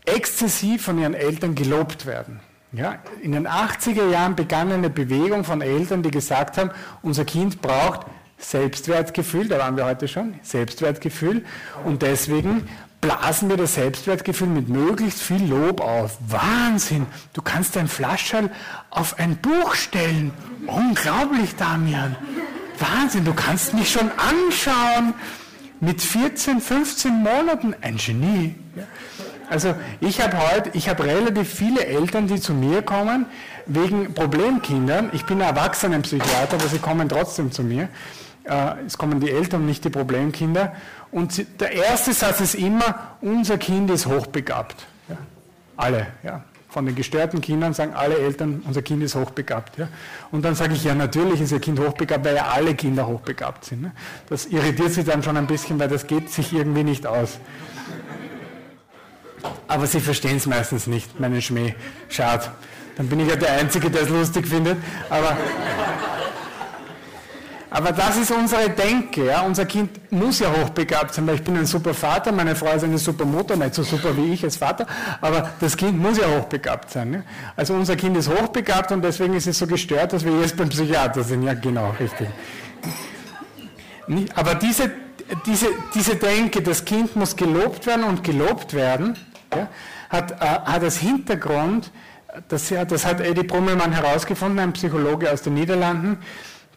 exzessiv von ihren Eltern gelobt werden. Ja, in den 80er Jahren begann eine Bewegung von Eltern, die gesagt haben, unser Kind braucht Selbstwertgefühl, da waren wir heute schon, Selbstwertgefühl. Und deswegen blasen wir das Selbstwertgefühl mit möglichst viel Lob auf. Wahnsinn! Du kannst dein Flascherl auf ein Buch stellen. Unglaublich, Damian. Wahnsinn, du kannst mich schon anschauen. Mit 14, 15 Monaten. Ein Genie. Also ich habe heute, ich habe relativ viele Eltern, die zu mir kommen wegen Problemkindern. Ich bin Erwachsenenpsychiater, aber sie kommen trotzdem zu mir. Äh, es kommen die Eltern, nicht die Problemkinder. Und der erste Satz ist immer, unser Kind ist hochbegabt. Ja. Alle, ja. Von den gestörten Kindern sagen alle Eltern, unser Kind ist hochbegabt. Ja. Und dann sage ich, ja, natürlich ist ihr Kind hochbegabt, weil ja alle Kinder hochbegabt sind. Ne. Das irritiert sie dann schon ein bisschen, weil das geht sich irgendwie nicht aus. Aber sie verstehen es meistens nicht, meinen Schmäh. Schade. Dann bin ich ja der Einzige, der es lustig findet. Aber Aber das ist unsere Denke. Ja? Unser Kind muss ja hochbegabt sein, weil ich bin ein super Vater, meine Frau ist eine super Mutter, nicht so super wie ich als Vater, aber das Kind muss ja hochbegabt sein. Ja? Also unser Kind ist hochbegabt und deswegen ist es so gestört, dass wir jetzt beim Psychiater sind. Ja, genau, richtig. Aber diese, diese, diese Denke, das Kind muss gelobt werden und gelobt werden, ja, hat, äh, hat als Hintergrund, das, das hat Eddie Brummelmann herausgefunden, ein Psychologe aus den Niederlanden,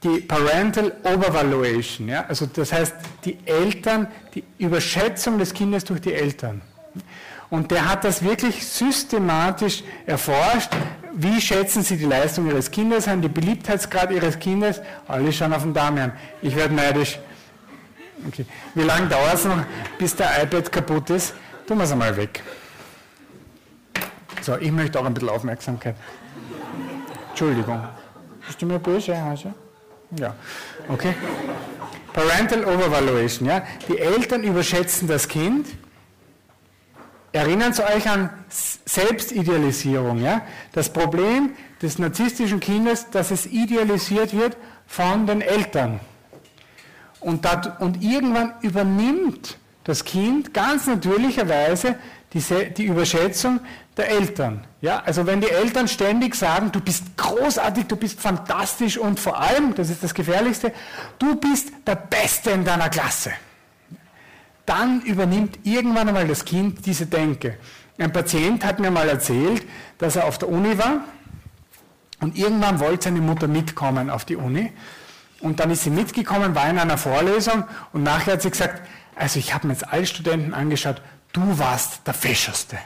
die Parental Overvaluation, ja, also das heißt die Eltern, die Überschätzung des Kindes durch die Eltern. Und der hat das wirklich systematisch erforscht. Wie schätzen Sie die Leistung Ihres Kindes an, die Beliebtheitsgrad Ihres Kindes? Alle schauen auf den Damian. Ich werde neidisch. Okay. Wie lange dauert es noch, bis der iPad kaputt ist? Tun wir es einmal weg. So, ich möchte auch ein bisschen Aufmerksamkeit. Entschuldigung. Bist du mir böse, Hase? Ja, okay. Parental Overvaluation, ja. Die Eltern überschätzen das Kind. Erinnern Sie euch an Selbstidealisierung, ja. Das Problem des narzisstischen Kindes, dass es idealisiert wird von den Eltern. Und, dat, und irgendwann übernimmt das Kind ganz natürlicherweise die, die Überschätzung der Eltern. Ja, also wenn die Eltern ständig sagen, du bist großartig, du bist fantastisch und vor allem, das ist das Gefährlichste, du bist der Beste in deiner Klasse, dann übernimmt irgendwann einmal das Kind diese Denke. Ein Patient hat mir mal erzählt, dass er auf der Uni war und irgendwann wollte seine Mutter mitkommen auf die Uni und dann ist sie mitgekommen, war in einer Vorlesung und nachher hat sie gesagt, also ich habe mir jetzt alle Studenten angeschaut, du warst der Fescherste.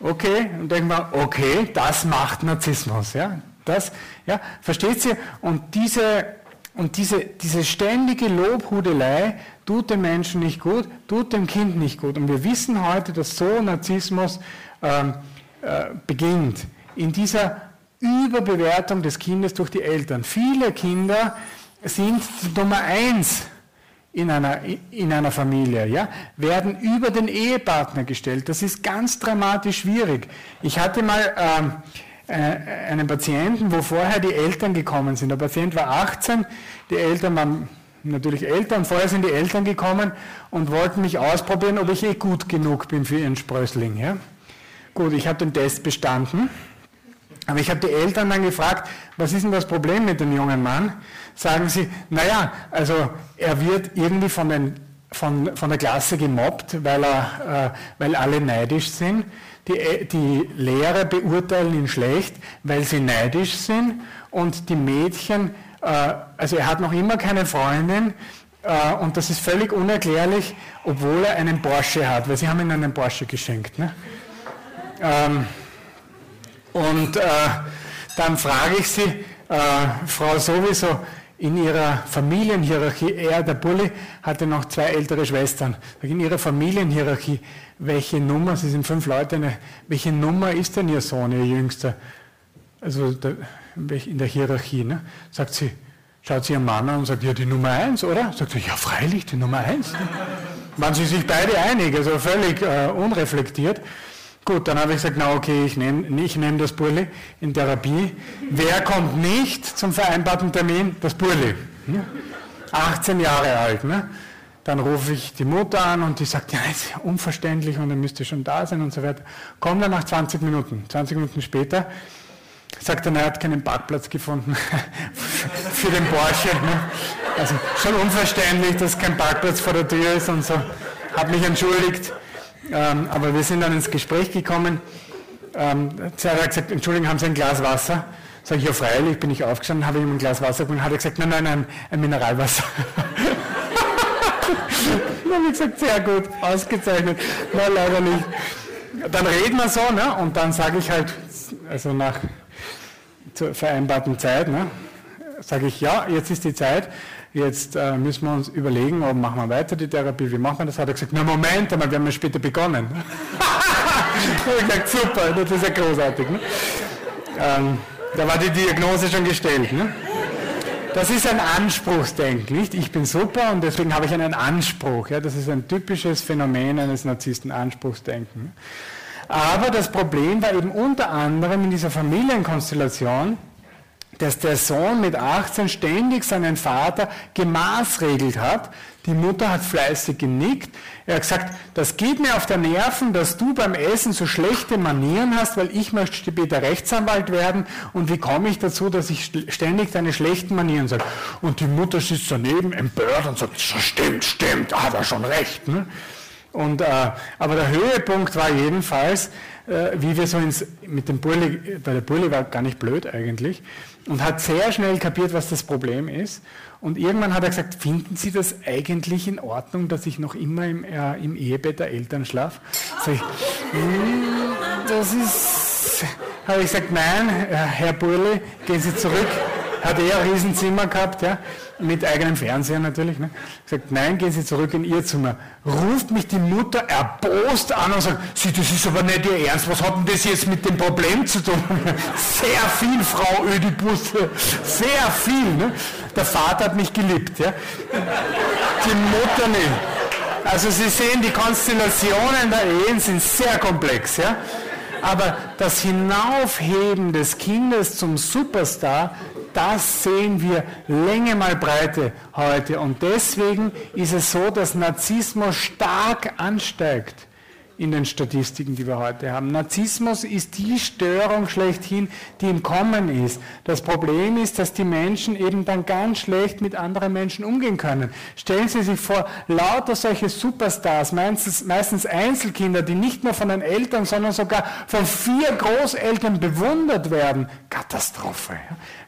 Okay, und denken wir, okay, das macht Narzissmus. Ja? Das, ja, versteht ihr? Und diese, und diese, diese ständige Lobhudelei tut dem Menschen nicht gut, tut dem Kind nicht gut. Und wir wissen heute, dass so Narzissmus ähm, äh, beginnt. In dieser Überbewertung des Kindes durch die Eltern. Viele Kinder sind Nummer eins in einer, in einer Familie, ja, werden über den Ehepartner gestellt. Das ist ganz dramatisch schwierig. Ich hatte mal ähm, äh, einen Patienten, wo vorher die Eltern gekommen sind. Der Patient war 18, die Eltern waren natürlich älter und vorher sind die Eltern gekommen und wollten mich ausprobieren, ob ich eh gut genug bin für ihren Sprössling. Ja. Gut, ich habe den Test bestanden. Aber ich habe die Eltern dann gefragt, was ist denn das Problem mit dem jungen Mann? Sagen sie, naja, also er wird irgendwie von, den, von, von der Klasse gemobbt, weil, er, äh, weil alle neidisch sind. Die, äh, die Lehrer beurteilen ihn schlecht, weil sie neidisch sind. Und die Mädchen, äh, also er hat noch immer keine Freundin, äh, und das ist völlig unerklärlich, obwohl er einen Porsche hat, weil sie haben ihm einen Porsche geschenkt. Ne? Ähm, und äh, dann frage ich sie, äh, Frau sowieso, in ihrer Familienhierarchie, er, der Bulli, hatte noch zwei ältere Schwestern. In ihrer Familienhierarchie, welche Nummer, Sie sind fünf Leute, ne, welche Nummer ist denn Ihr Sohn, Ihr Jüngster? Also der, in der Hierarchie. Ne? Sagt sie, schaut sie ihren Mann an und sagt, ja, die Nummer eins, oder? Sagt sie, ja, freilich, die Nummer eins. Waren sie sich beide einig, also völlig äh, unreflektiert. Gut, dann habe ich gesagt, na okay, ich nehme ich nehm das Burli in Therapie. Wer kommt nicht zum vereinbarten Termin? Das Burli. 18 Jahre alt. Ne? Dann rufe ich die Mutter an und die sagt, ja, ist ja unverständlich und er müsste schon da sein und so weiter. Kommt dann nach 20 Minuten. 20 Minuten später sagt er, er hat keinen Parkplatz gefunden <laughs> für den Porsche. Ne? Also schon unverständlich, dass kein Parkplatz vor der Tür ist und so. Hat mich entschuldigt. Ähm, aber wir sind dann ins Gespräch gekommen. Ähm, er hat gesagt, Entschuldigung, haben Sie ein Glas Wasser? Sag ich, ja freilich, bin ich aufgestanden, habe ihm ein Glas Wasser geholt, hat er gesagt, nein, nein, ein, ein Mineralwasser. <laughs> dann habe ich gesagt, sehr gut, ausgezeichnet. Nein, leider nicht. Dann reden wir so, ne? und dann sage ich halt, also nach zur vereinbarten Zeit, ne? sage ich, ja, jetzt ist die Zeit, jetzt äh, müssen wir uns überlegen, ob machen wir weiter die Therapie, wie machen wir das? Hat er gesagt, na Moment einmal, wir haben ja später begonnen. <laughs> da habe ich gesagt, super, das ist ja großartig. Ne? Ähm, da war die Diagnose schon gestellt. Ne? Das ist ein Anspruchsdenken, nicht? Ich bin super und deswegen habe ich einen Anspruch. Ja? Das ist ein typisches Phänomen eines Narzissten, Anspruchsdenken. Aber das Problem war eben unter anderem in dieser Familienkonstellation, dass der Sohn mit 18 ständig seinen Vater gemaßregelt hat. Die Mutter hat fleißig genickt. Er hat gesagt, das geht mir auf der Nerven, dass du beim Essen so schlechte Manieren hast, weil ich möchte später Rechtsanwalt werden. Und wie komme ich dazu, dass ich ständig deine schlechten Manieren sage? Und die Mutter sitzt daneben empört und sagt, stimmt, stimmt, hat er schon recht. Ne? Und, äh, aber der Höhepunkt war jedenfalls, äh, wie wir so ins, mit dem Burli, weil der Burli war gar nicht blöd eigentlich, und hat sehr schnell kapiert, was das Problem ist. Und irgendwann hat er gesagt, finden Sie das eigentlich in Ordnung, dass ich noch immer im, äh, im Ehebett der Eltern schlafe? Sag ich, hm, das ist, habe ich gesagt, nein, äh, Herr Burli, gehen Sie zurück. Hat er ein Riesenzimmer gehabt, ja mit eigenem Fernseher natürlich, ne? sagt, nein, gehen Sie zurück in Ihr Zimmer. Ruft mich die Mutter erbost an und sagt, Sie, das ist aber nicht Ihr Ernst, was hat denn das jetzt mit dem Problem zu tun? <laughs> Sehr viel, Frau Ödipus, sehr viel. Ne? Der Vater hat mich geliebt, ja? die Mutter nicht. Also Sie sehen, die Konstellationen der Ehen sind sehr komplex. Ja? Aber das Hinaufheben des Kindes zum Superstar das sehen wir Länge mal Breite heute. Und deswegen ist es so, dass Narzissmus stark ansteigt in den Statistiken, die wir heute haben. Narzissmus ist die Störung schlechthin, die im Kommen ist. Das Problem ist, dass die Menschen eben dann ganz schlecht mit anderen Menschen umgehen können. Stellen Sie sich vor, lauter solche Superstars, meistens, meistens Einzelkinder, die nicht nur von den Eltern, sondern sogar von vier Großeltern bewundert werden. Katastrophe.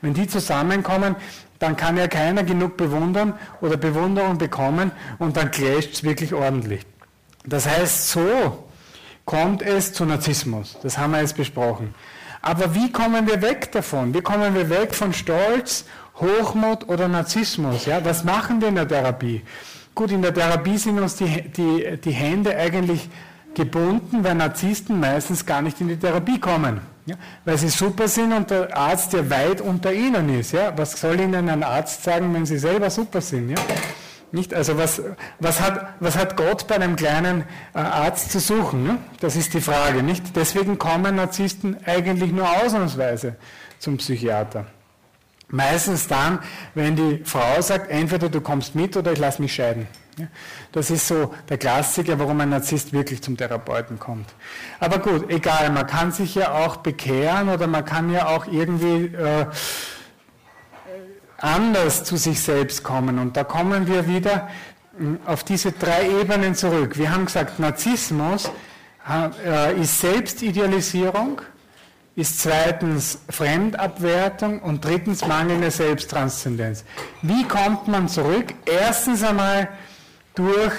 Wenn die zusammenkommen, dann kann ja keiner genug bewundern oder Bewunderung bekommen und dann clasht es wirklich ordentlich. Das heißt, so kommt es zu Narzissmus. Das haben wir jetzt besprochen. Aber wie kommen wir weg davon? Wie kommen wir weg von Stolz, Hochmut oder Narzissmus? Ja, was machen wir in der Therapie? Gut, in der Therapie sind uns die, die, die Hände eigentlich gebunden, weil Narzissten meistens gar nicht in die Therapie kommen. Ja, weil sie super sind und der Arzt ja weit unter ihnen ist. Ja? Was soll ihnen ein Arzt sagen, wenn sie selber super sind? Ja? Nicht? Also was, was, hat, was hat Gott bei einem kleinen äh, Arzt zu suchen? Ne? Das ist die Frage. Nicht? Deswegen kommen Narzissten eigentlich nur ausnahmsweise zum Psychiater. Meistens dann, wenn die Frau sagt, entweder du kommst mit oder ich lasse mich scheiden. Das ist so der Klassiker, warum ein Narzisst wirklich zum Therapeuten kommt. Aber gut, egal, man kann sich ja auch bekehren oder man kann ja auch irgendwie... Äh, anders zu sich selbst kommen. Und da kommen wir wieder hm, auf diese drei Ebenen zurück. Wir haben gesagt, Narzissmus äh, ist Selbstidealisierung, ist zweitens Fremdabwertung und drittens mangelnde Selbsttranszendenz. Wie kommt man zurück? Erstens einmal durch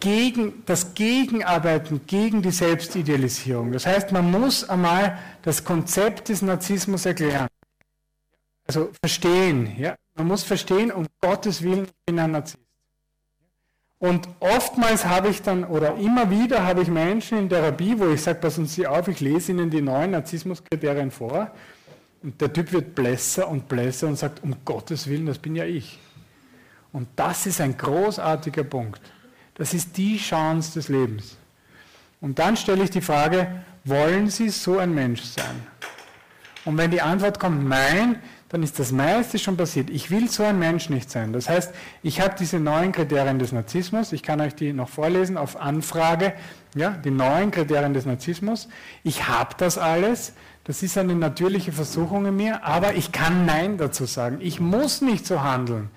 gegen, das Gegenarbeiten gegen die Selbstidealisierung. Das heißt, man muss einmal das Konzept des Narzissmus erklären. Also verstehen, ja. Man muss verstehen, um Gottes Willen, ich bin ein Narzisst. Und oftmals habe ich dann, oder immer wieder habe ich Menschen in Therapie, wo ich sage, passen Sie auf, ich lese Ihnen die neuen Narzissmuskriterien vor. Und der Typ wird blässer und blässer und sagt, um Gottes Willen, das bin ja ich. Und das ist ein großartiger Punkt. Das ist die Chance des Lebens. Und dann stelle ich die Frage, wollen Sie so ein Mensch sein? Und wenn die Antwort kommt, nein, dann ist das meiste schon passiert. Ich will so ein Mensch nicht sein. Das heißt, ich habe diese neuen Kriterien des Narzissmus, ich kann euch die noch vorlesen auf Anfrage, ja, die neuen Kriterien des Narzissmus. Ich habe das alles, das ist eine natürliche Versuchung in mir, aber ich kann Nein dazu sagen. Ich muss nicht so handeln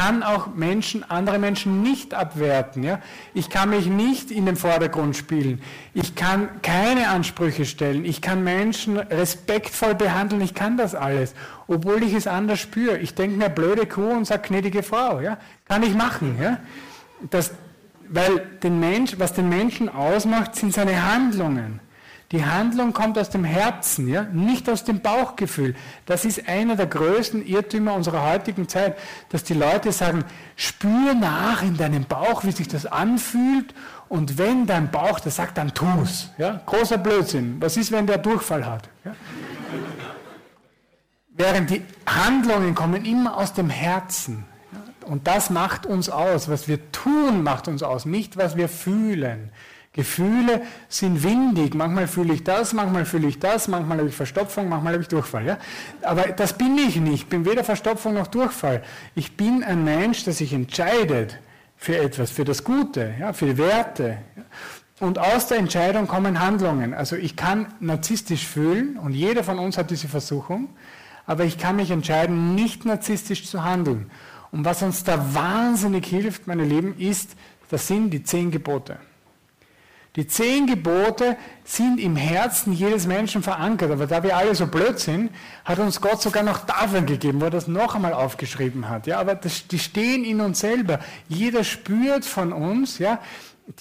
kann auch Menschen, andere Menschen nicht abwerten. Ja? Ich kann mich nicht in den Vordergrund spielen. Ich kann keine Ansprüche stellen. Ich kann Menschen respektvoll behandeln. Ich kann das alles, obwohl ich es anders spüre. Ich denke mir blöde Kuh und sage gnädige Frau. Ja? Kann ich machen. Ja? Das, weil den Mensch, was den Menschen ausmacht, sind seine Handlungen. Die Handlung kommt aus dem Herzen, ja? nicht aus dem Bauchgefühl. Das ist einer der größten Irrtümer unserer heutigen Zeit, dass die Leute sagen, spür nach in deinem Bauch, wie sich das anfühlt und wenn dein Bauch das sagt, dann tu es. Ja? Großer Blödsinn. Was ist, wenn der Durchfall hat? Ja? Während die Handlungen kommen immer aus dem Herzen. Und das macht uns aus. Was wir tun, macht uns aus, nicht was wir fühlen. Gefühle sind windig. Manchmal fühle ich das, manchmal fühle ich das, manchmal habe ich Verstopfung, manchmal habe ich Durchfall. Ja? Aber das bin ich nicht. Ich bin weder Verstopfung noch Durchfall. Ich bin ein Mensch, der sich entscheidet für etwas, für das Gute, ja, für Werte. Und aus der Entscheidung kommen Handlungen. Also ich kann narzisstisch fühlen und jeder von uns hat diese Versuchung, aber ich kann mich entscheiden, nicht narzisstisch zu handeln. Und was uns da wahnsinnig hilft, meine Lieben, ist, das sind die zehn Gebote. Die zehn Gebote sind im Herzen jedes Menschen verankert, aber da wir alle so blöd sind, hat uns Gott sogar noch Tafeln gegeben, wo er das noch einmal aufgeschrieben hat. Ja, aber das, die stehen in uns selber. Jeder spürt von uns, ja,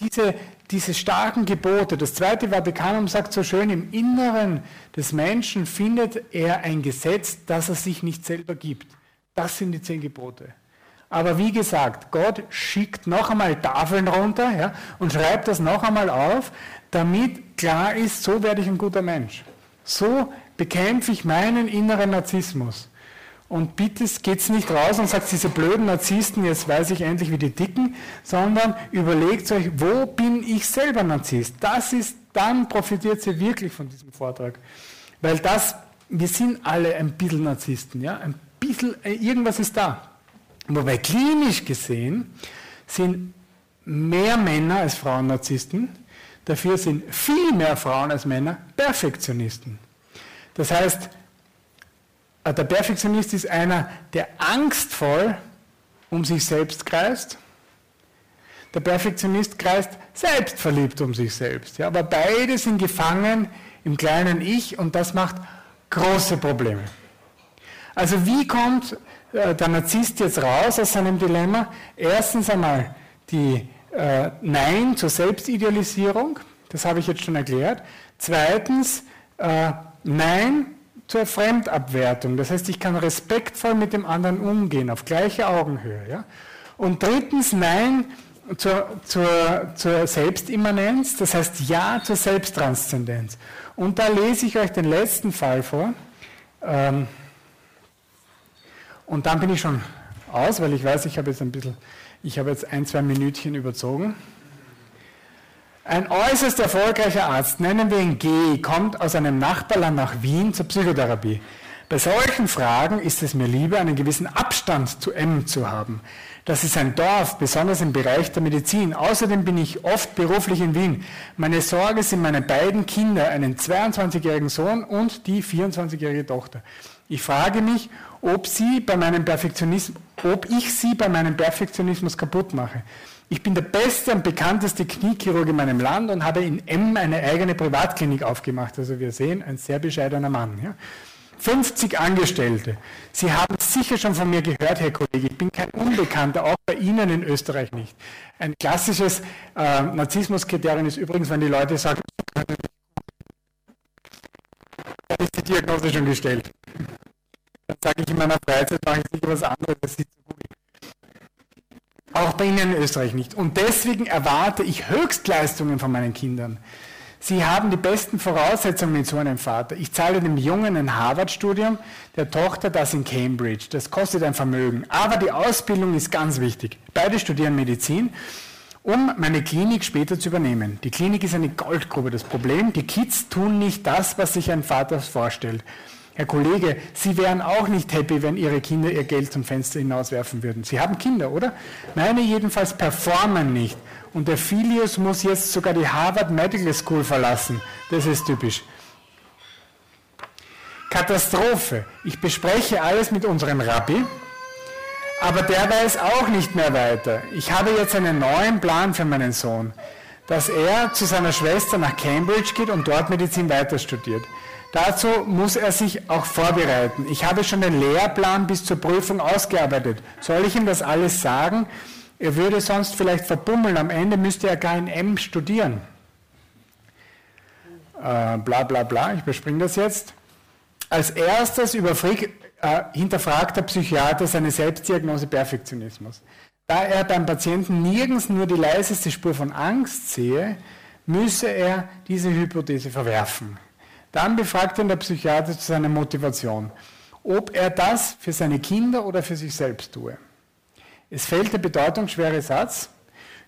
diese, diese starken Gebote. Das zweite Vatikanum sagt so schön, im Inneren des Menschen findet er ein Gesetz, das er sich nicht selber gibt. Das sind die zehn Gebote. Aber wie gesagt, Gott schickt noch einmal Tafeln runter ja, und schreibt das noch einmal auf, damit klar ist, so werde ich ein guter Mensch. So bekämpfe ich meinen inneren Narzissmus. Und bitte geht's nicht raus und sagt, diese blöden Narzissten, jetzt weiß ich endlich, wie die dicken, sondern überlegt euch, wo bin ich selber Narzisst? Das ist, dann profitiert ihr wirklich von diesem Vortrag. Weil das, wir sind alle ein bisschen Narzissten, ja, ein bisschen, äh, irgendwas ist da. Wobei klinisch gesehen sind mehr Männer als Frauen Narzissten, dafür sind viel mehr Frauen als Männer Perfektionisten. Das heißt, der Perfektionist ist einer, der angstvoll um sich selbst kreist. Der Perfektionist kreist selbstverliebt um sich selbst. Ja, aber beide sind gefangen im kleinen Ich und das macht große Probleme. Also wie kommt äh, der Narzisst jetzt raus aus seinem Dilemma? Erstens einmal die äh, Nein zur Selbstidealisierung, das habe ich jetzt schon erklärt. Zweitens äh, Nein zur Fremdabwertung, das heißt, ich kann respektvoll mit dem anderen umgehen, auf gleicher Augenhöhe. Ja? Und drittens Nein zur, zur, zur Selbstimmanenz, das heißt Ja zur Selbsttranszendenz. Und da lese ich euch den letzten Fall vor. Ähm, und dann bin ich schon aus, weil ich weiß, ich habe jetzt ein bisschen, ich habe jetzt ein, zwei Minütchen überzogen. Ein äußerst erfolgreicher Arzt, nennen wir ihn G, kommt aus einem Nachbarland nach Wien zur Psychotherapie. Bei solchen Fragen ist es mir lieber, einen gewissen Abstand zu M zu haben. Das ist ein Dorf, besonders im Bereich der Medizin. Außerdem bin ich oft beruflich in Wien. Meine Sorge sind meine beiden Kinder, einen 22-jährigen Sohn und die 24-jährige Tochter. Ich frage mich, ob, sie bei meinem Perfektionismus, ob ich sie bei meinem Perfektionismus kaputt mache. Ich bin der beste und bekannteste Kniechirurg in meinem Land und habe in M eine eigene Privatklinik aufgemacht. Also wir sehen, ein sehr bescheidener Mann. Ja. 50 Angestellte. Sie haben sicher schon von mir gehört, Herr Kollege, ich bin kein Unbekannter, auch bei Ihnen in Österreich nicht. Ein klassisches äh, Narzissmuskriterium ist übrigens, wenn die Leute sagen, dann ist die Diagnose schon gestellt. Dann sage ich in meiner Freizeit, mache ich sicher was anderes, das gut. Auch bei Ihnen in Österreich nicht. Und deswegen erwarte ich Höchstleistungen von meinen Kindern. Sie haben die besten Voraussetzungen mit so einem Vater. Ich zahle dem Jungen ein Harvard-Studium, der Tochter das in Cambridge. Das kostet ein Vermögen. Aber die Ausbildung ist ganz wichtig. Beide studieren Medizin, um meine Klinik später zu übernehmen. Die Klinik ist eine Goldgrube. Das Problem, die Kids tun nicht das, was sich ein Vater vorstellt. Herr Kollege, Sie wären auch nicht happy, wenn Ihre Kinder ihr Geld zum Fenster hinauswerfen würden. Sie haben Kinder, oder? Meine jedenfalls performen nicht. Und der Filius muss jetzt sogar die Harvard Medical School verlassen. Das ist typisch. Katastrophe. Ich bespreche alles mit unserem Rabbi, aber der weiß auch nicht mehr weiter. Ich habe jetzt einen neuen Plan für meinen Sohn, dass er zu seiner Schwester nach Cambridge geht und dort Medizin weiter studiert. Dazu muss er sich auch vorbereiten. Ich habe schon den Lehrplan bis zur Prüfung ausgearbeitet. Soll ich ihm das alles sagen? Er würde sonst vielleicht verbummeln. Am Ende müsste er gar in M studieren. Äh, bla bla bla, ich überspringe das jetzt. Als erstes äh, hinterfragt der Psychiater seine Selbstdiagnose Perfektionismus. Da er beim Patienten nirgends nur die leiseste Spur von Angst sehe, müsse er diese Hypothese verwerfen. Dann befragt ihn der Psychiater zu seiner Motivation, ob er das für seine Kinder oder für sich selbst tue. Es fällt der bedeutungsschwere Satz,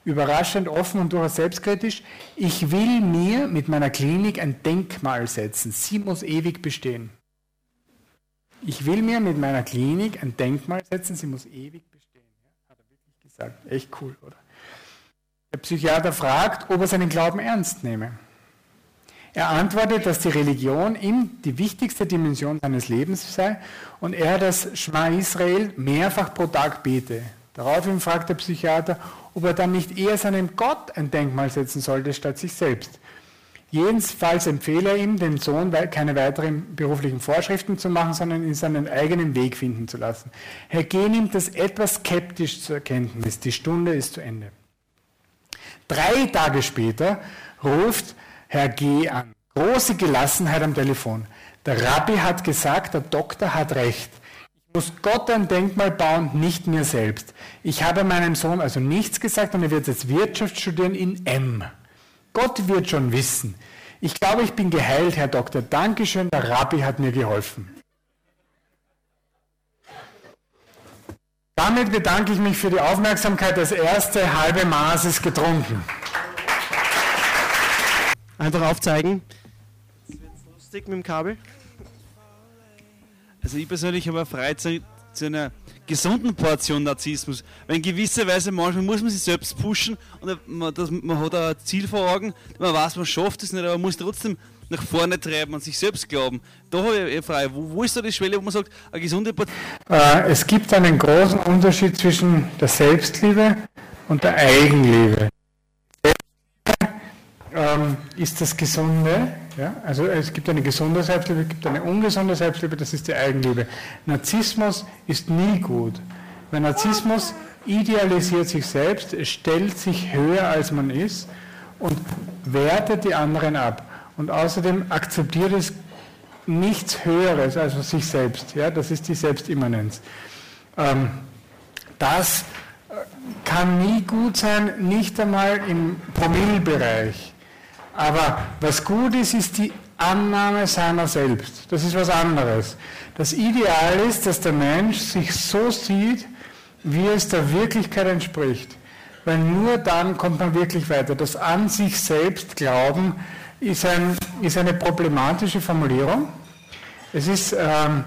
überraschend offen und durchaus selbstkritisch. Ich will mir mit meiner Klinik ein Denkmal setzen. Sie muss ewig bestehen. Ich will mir mit meiner Klinik ein Denkmal setzen. Sie muss ewig bestehen. Ja, hat er wirklich gesagt. Echt cool, oder? Der Psychiater fragt, ob er seinen Glauben ernst nehme. Er antwortet, dass die Religion ihm die wichtigste Dimension seines Lebens sei und er das Schma Israel mehrfach pro Tag bete. Daraufhin fragt der Psychiater, ob er dann nicht eher seinem Gott ein Denkmal setzen sollte, statt sich selbst. Jedenfalls empfehle er ihm, dem Sohn keine weiteren beruflichen Vorschriften zu machen, sondern ihn seinen eigenen Weg finden zu lassen. Herr G. nimmt das etwas skeptisch zur Kenntnis. Die Stunde ist zu Ende. Drei Tage später ruft Herr G. an. Große Gelassenheit am Telefon. Der Rabbi hat gesagt, der Doktor hat recht. Ich muss Gott ein Denkmal bauen, nicht mir selbst. Ich habe meinem Sohn also nichts gesagt und er wird jetzt Wirtschaft studieren in M. Gott wird schon wissen. Ich glaube, ich bin geheilt, Herr Doktor. Dankeschön, der Rabbi hat mir geholfen. Damit bedanke ich mich für die Aufmerksamkeit. Das erste halbe Maß ist getrunken. Einfach aufzeigen. Das wird lustig mit dem Kabel. Also ich persönlich habe eine Freizeit zu einer gesunden Portion Narzissmus. Weil in gewisser Weise manchmal muss man sich selbst pushen und man, das, man hat ein Ziel vor Augen, man weiß, man schafft es nicht, aber man muss trotzdem nach vorne treiben und sich selbst glauben. Da habe ich eine Frage, wo, wo ist da die Schwelle, wo man sagt, eine gesunde Portion... Äh, es gibt einen großen Unterschied zwischen der Selbstliebe und der Eigenliebe. Ähm, ist das Gesunde, ja? Also es gibt eine gesunde Selbstliebe, es gibt eine ungesunde Selbstliebe, das ist die Eigenliebe. Narzissmus ist nie gut. Weil Narzissmus idealisiert sich selbst, stellt sich höher als man ist und wertet die anderen ab. Und außerdem akzeptiert es nichts Höheres als sich selbst. Ja? Das ist die Selbstimmanenz. Ähm, das äh, kann nie gut sein, nicht einmal im Promillbereich. Aber was gut ist, ist die Annahme seiner selbst. Das ist was anderes. Das Ideal ist, dass der Mensch sich so sieht, wie es der Wirklichkeit entspricht. Weil nur dann kommt man wirklich weiter. Das an sich selbst Glauben ist, ein, ist eine problematische Formulierung. Es ist, ähm,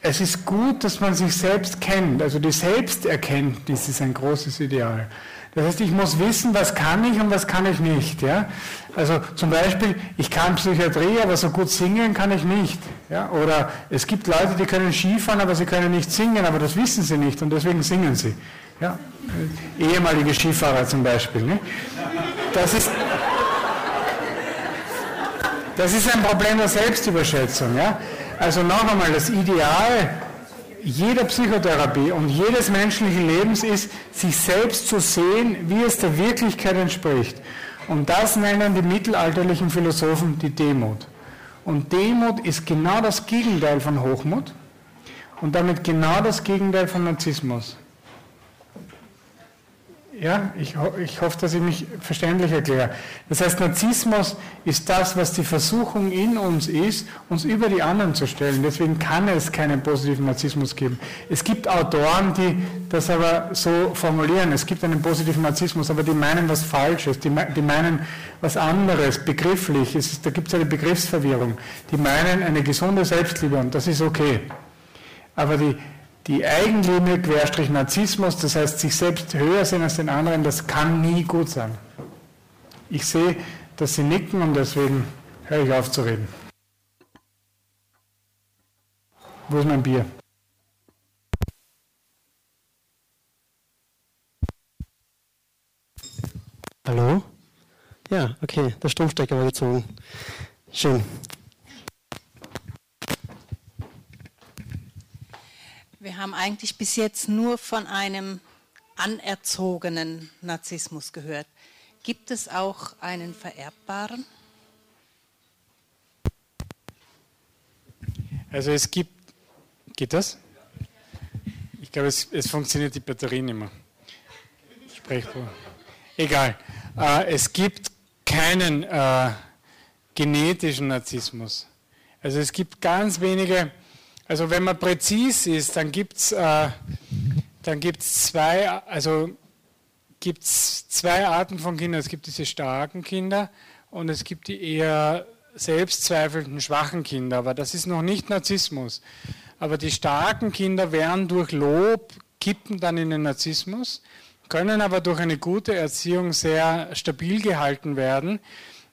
es ist gut, dass man sich selbst kennt. Also die Selbsterkenntnis ist ein großes Ideal. Das heißt, ich muss wissen, was kann ich und was kann ich nicht. Ja? Also zum Beispiel, ich kann Psychiatrie, aber so gut singen kann ich nicht. Ja? Oder es gibt Leute, die können Skifahren, aber sie können nicht singen, aber das wissen sie nicht und deswegen singen sie. Ja? Ehemalige Skifahrer zum Beispiel. Ne? Das, ist, das ist ein Problem der Selbstüberschätzung. Ja? Also noch einmal, das Ideal jeder Psychotherapie und jedes menschlichen Lebens ist, sich selbst zu sehen, wie es der Wirklichkeit entspricht. Und das nennen die mittelalterlichen Philosophen die Demut. Und Demut ist genau das Gegenteil von Hochmut und damit genau das Gegenteil von Narzissmus. Ja, ich, ich hoffe, dass ich mich verständlich erkläre. Das heißt, Narzissmus ist das, was die Versuchung in uns ist, uns über die anderen zu stellen. Deswegen kann es keinen positiven Narzissmus geben. Es gibt Autoren, die das aber so formulieren. Es gibt einen positiven Narzissmus, aber die meinen was Falsches. Die, die meinen was anderes, begrifflich. Ist, da gibt es eine Begriffsverwirrung. Die meinen eine gesunde Selbstliebe und das ist okay. Aber die, die Eigenliebe Querstrich Narzissmus, das heißt sich selbst höher sehen als den anderen, das kann nie gut sein. Ich sehe, dass Sie nicken und deswegen höre ich auf zu reden. Wo ist mein Bier? Hallo? Ja, okay, der Stromstecker war gezogen. Schön. Wir haben eigentlich bis jetzt nur von einem anerzogenen Narzissmus gehört. Gibt es auch einen vererbbaren? Also es gibt, geht das? Ich glaube, es, es funktioniert die Batterie nicht mehr. Sprechbar. Egal. Äh, es gibt keinen äh, genetischen Narzissmus. Also es gibt ganz wenige also wenn man präzis ist, dann gibt es äh, zwei, also zwei Arten von Kindern. Es gibt diese starken Kinder und es gibt die eher selbstzweifelnden, schwachen Kinder. Aber das ist noch nicht Narzissmus. Aber die starken Kinder werden durch Lob, kippen dann in den Narzissmus, können aber durch eine gute Erziehung sehr stabil gehalten werden.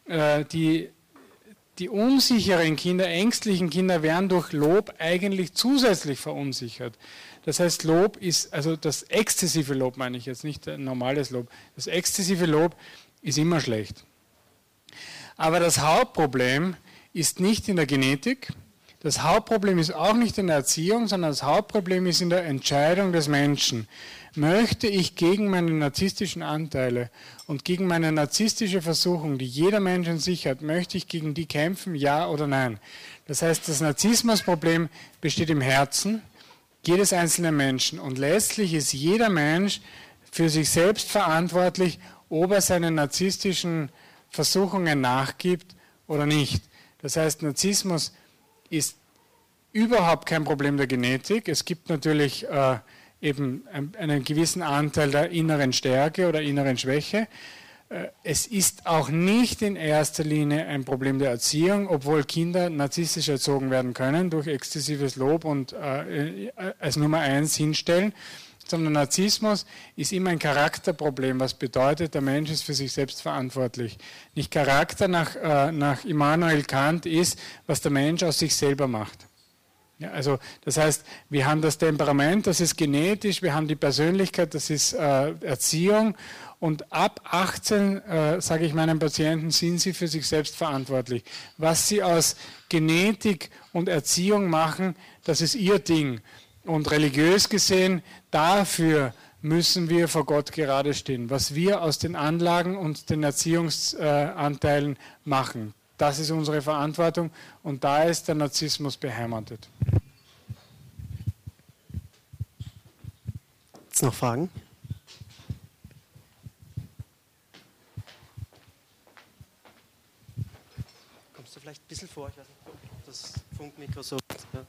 Äh, die, die unsicheren Kinder, ängstlichen Kinder werden durch Lob eigentlich zusätzlich verunsichert. Das heißt, Lob ist, also das exzessive Lob meine ich jetzt, nicht normales Lob. Das exzessive Lob ist immer schlecht. Aber das Hauptproblem ist nicht in der Genetik, das Hauptproblem ist auch nicht in der Erziehung, sondern das Hauptproblem ist in der Entscheidung des Menschen. Möchte ich gegen meine narzisstischen Anteile und gegen meine narzisstische Versuchung, die jeder Mensch in sich hat, möchte ich gegen die kämpfen, ja oder nein? Das heißt, das Narzissmusproblem besteht im Herzen jedes einzelnen Menschen und letztlich ist jeder Mensch für sich selbst verantwortlich, ob er seinen narzisstischen Versuchungen nachgibt oder nicht. Das heißt, Narzissmus ist überhaupt kein Problem der Genetik. Es gibt natürlich äh, eben einen gewissen Anteil der inneren Stärke oder inneren Schwäche. Äh, es ist auch nicht in erster Linie ein Problem der Erziehung, obwohl Kinder narzisstisch erzogen werden können durch exzessives Lob und äh, als Nummer eins hinstellen, sondern Narzissmus ist immer ein Charakterproblem, was bedeutet, der Mensch ist für sich selbst verantwortlich. Nicht Charakter nach, äh, nach Immanuel Kant ist, was der Mensch aus sich selber macht. Ja, also das heißt, wir haben das Temperament, das ist genetisch, wir haben die Persönlichkeit, das ist äh, Erziehung und ab 18, äh, sage ich meinen Patienten, sind sie für sich selbst verantwortlich. Was sie aus Genetik und Erziehung machen, das ist ihr Ding. Und religiös gesehen, dafür müssen wir vor Gott gerade stehen. Was wir aus den Anlagen und den Erziehungsanteilen machen, das ist unsere Verantwortung und da ist der Narzissmus beheimatet. Jetzt noch Fragen? Kommst du vielleicht ein bisschen vor? Ich weiß nicht, ob das Funkmikro so. Ja.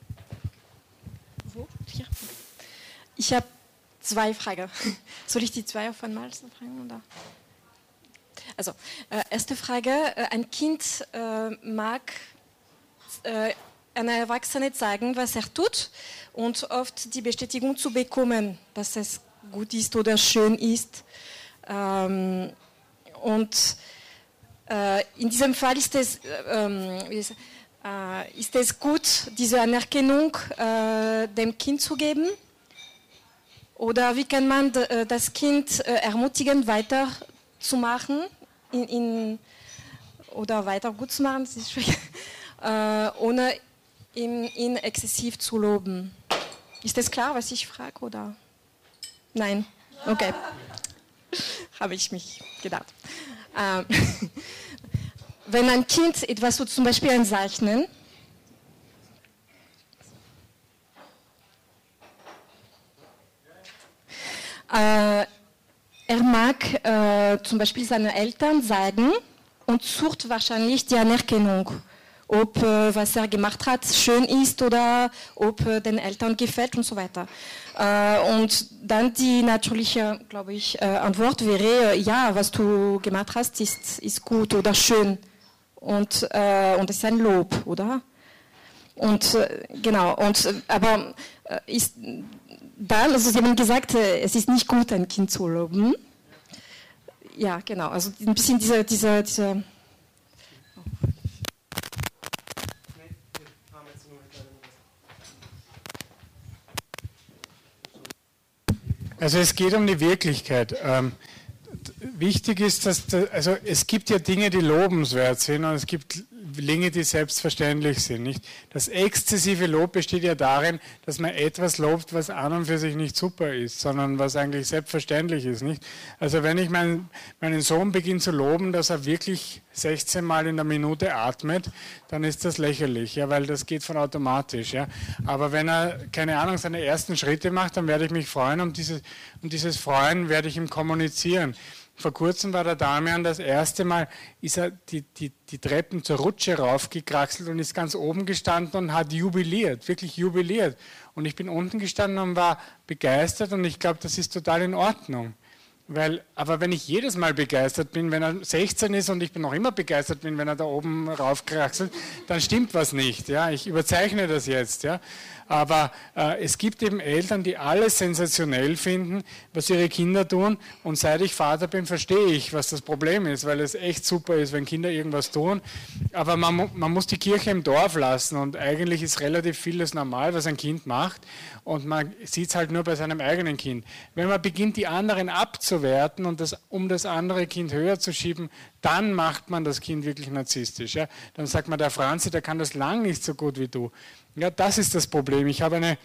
Wo? Hier. Ich habe zwei Fragen. <laughs> Soll ich die zwei auf einmal fragen? Oder? Also, äh, erste Frage. Äh, ein Kind äh, mag äh, einer Erwachsene zeigen, was er tut und oft die Bestätigung zu bekommen, dass es gut ist oder schön ist. Ähm, und äh, in diesem Fall ist es, ähm, ist, äh, es gut, diese Anerkennung dem Kind zu geben oder wie kann man äh, das Kind äh, ermutigen, weiterzumachen in, in, oder weiter gut zu machen, <laughs> äh, ohne ihn, ihn, exzessiv zu loben? Ist das klar, was ich frage? Oder? Nein? Okay. <laughs> Habe ich mich gedacht. Ähm, <laughs> wenn ein Kind etwas so zum Beispiel ein Zeichnen, Äh, er mag äh, zum Beispiel seine Eltern sagen und sucht wahrscheinlich die Anerkennung, ob äh, was er gemacht hat schön ist oder ob äh, den Eltern gefällt und so weiter. Äh, und dann die natürliche, glaube ich, äh, Antwort wäre, ja, was du gemacht hast, ist, ist gut oder schön. Und, und es ist ein Lob, oder? Und genau, und, aber ist, dann, also Sie haben gesagt, äh, es ist nicht gut, ein Kind zu loben. Ja, genau, also ein bisschen diese, diese, diese Also es geht um die Wirklichkeit. Ähm, wichtig ist, dass da, also es gibt ja Dinge, die lobenswert sind und es gibt Dinge, die selbstverständlich sind. Nicht? Das exzessive Lob besteht ja darin, dass man etwas lobt, was an und für sich nicht super ist, sondern was eigentlich selbstverständlich ist. Nicht? Also wenn ich mein, meinen Sohn beginne zu loben, dass er wirklich 16 Mal in der Minute atmet, dann ist das lächerlich, ja, weil das geht von automatisch. Ja. Aber wenn er, keine Ahnung, seine ersten Schritte macht, dann werde ich mich freuen und dieses, und dieses Freuen werde ich ihm kommunizieren. Vor kurzem war der Damian das erste Mal, ist er die, die, die Treppen zur Rutsche raufgekraxelt und ist ganz oben gestanden und hat jubiliert, wirklich jubiliert. Und ich bin unten gestanden und war begeistert und ich glaube, das ist total in Ordnung. Weil, aber wenn ich jedes Mal begeistert bin, wenn er 16 ist und ich bin noch immer begeistert bin, wenn er da oben raufkraxelt, dann stimmt was nicht. Ja? Ich überzeichne das jetzt. Ja? Aber äh, es gibt eben Eltern, die alles sensationell finden, was ihre Kinder tun. Und seit ich Vater bin, verstehe ich, was das Problem ist, weil es echt super ist, wenn Kinder irgendwas tun. Aber man, man muss die Kirche im Dorf lassen und eigentlich ist relativ vieles normal, was ein Kind macht. Und man sieht es halt nur bei seinem eigenen Kind. Wenn man beginnt, die anderen abzuwerten und das, um das andere Kind höher zu schieben, dann macht man das Kind wirklich narzisstisch. Ja? Dann sagt man, der Franzi, der kann das lang nicht so gut wie du. Ja, das ist das Problem. Ich habe eine,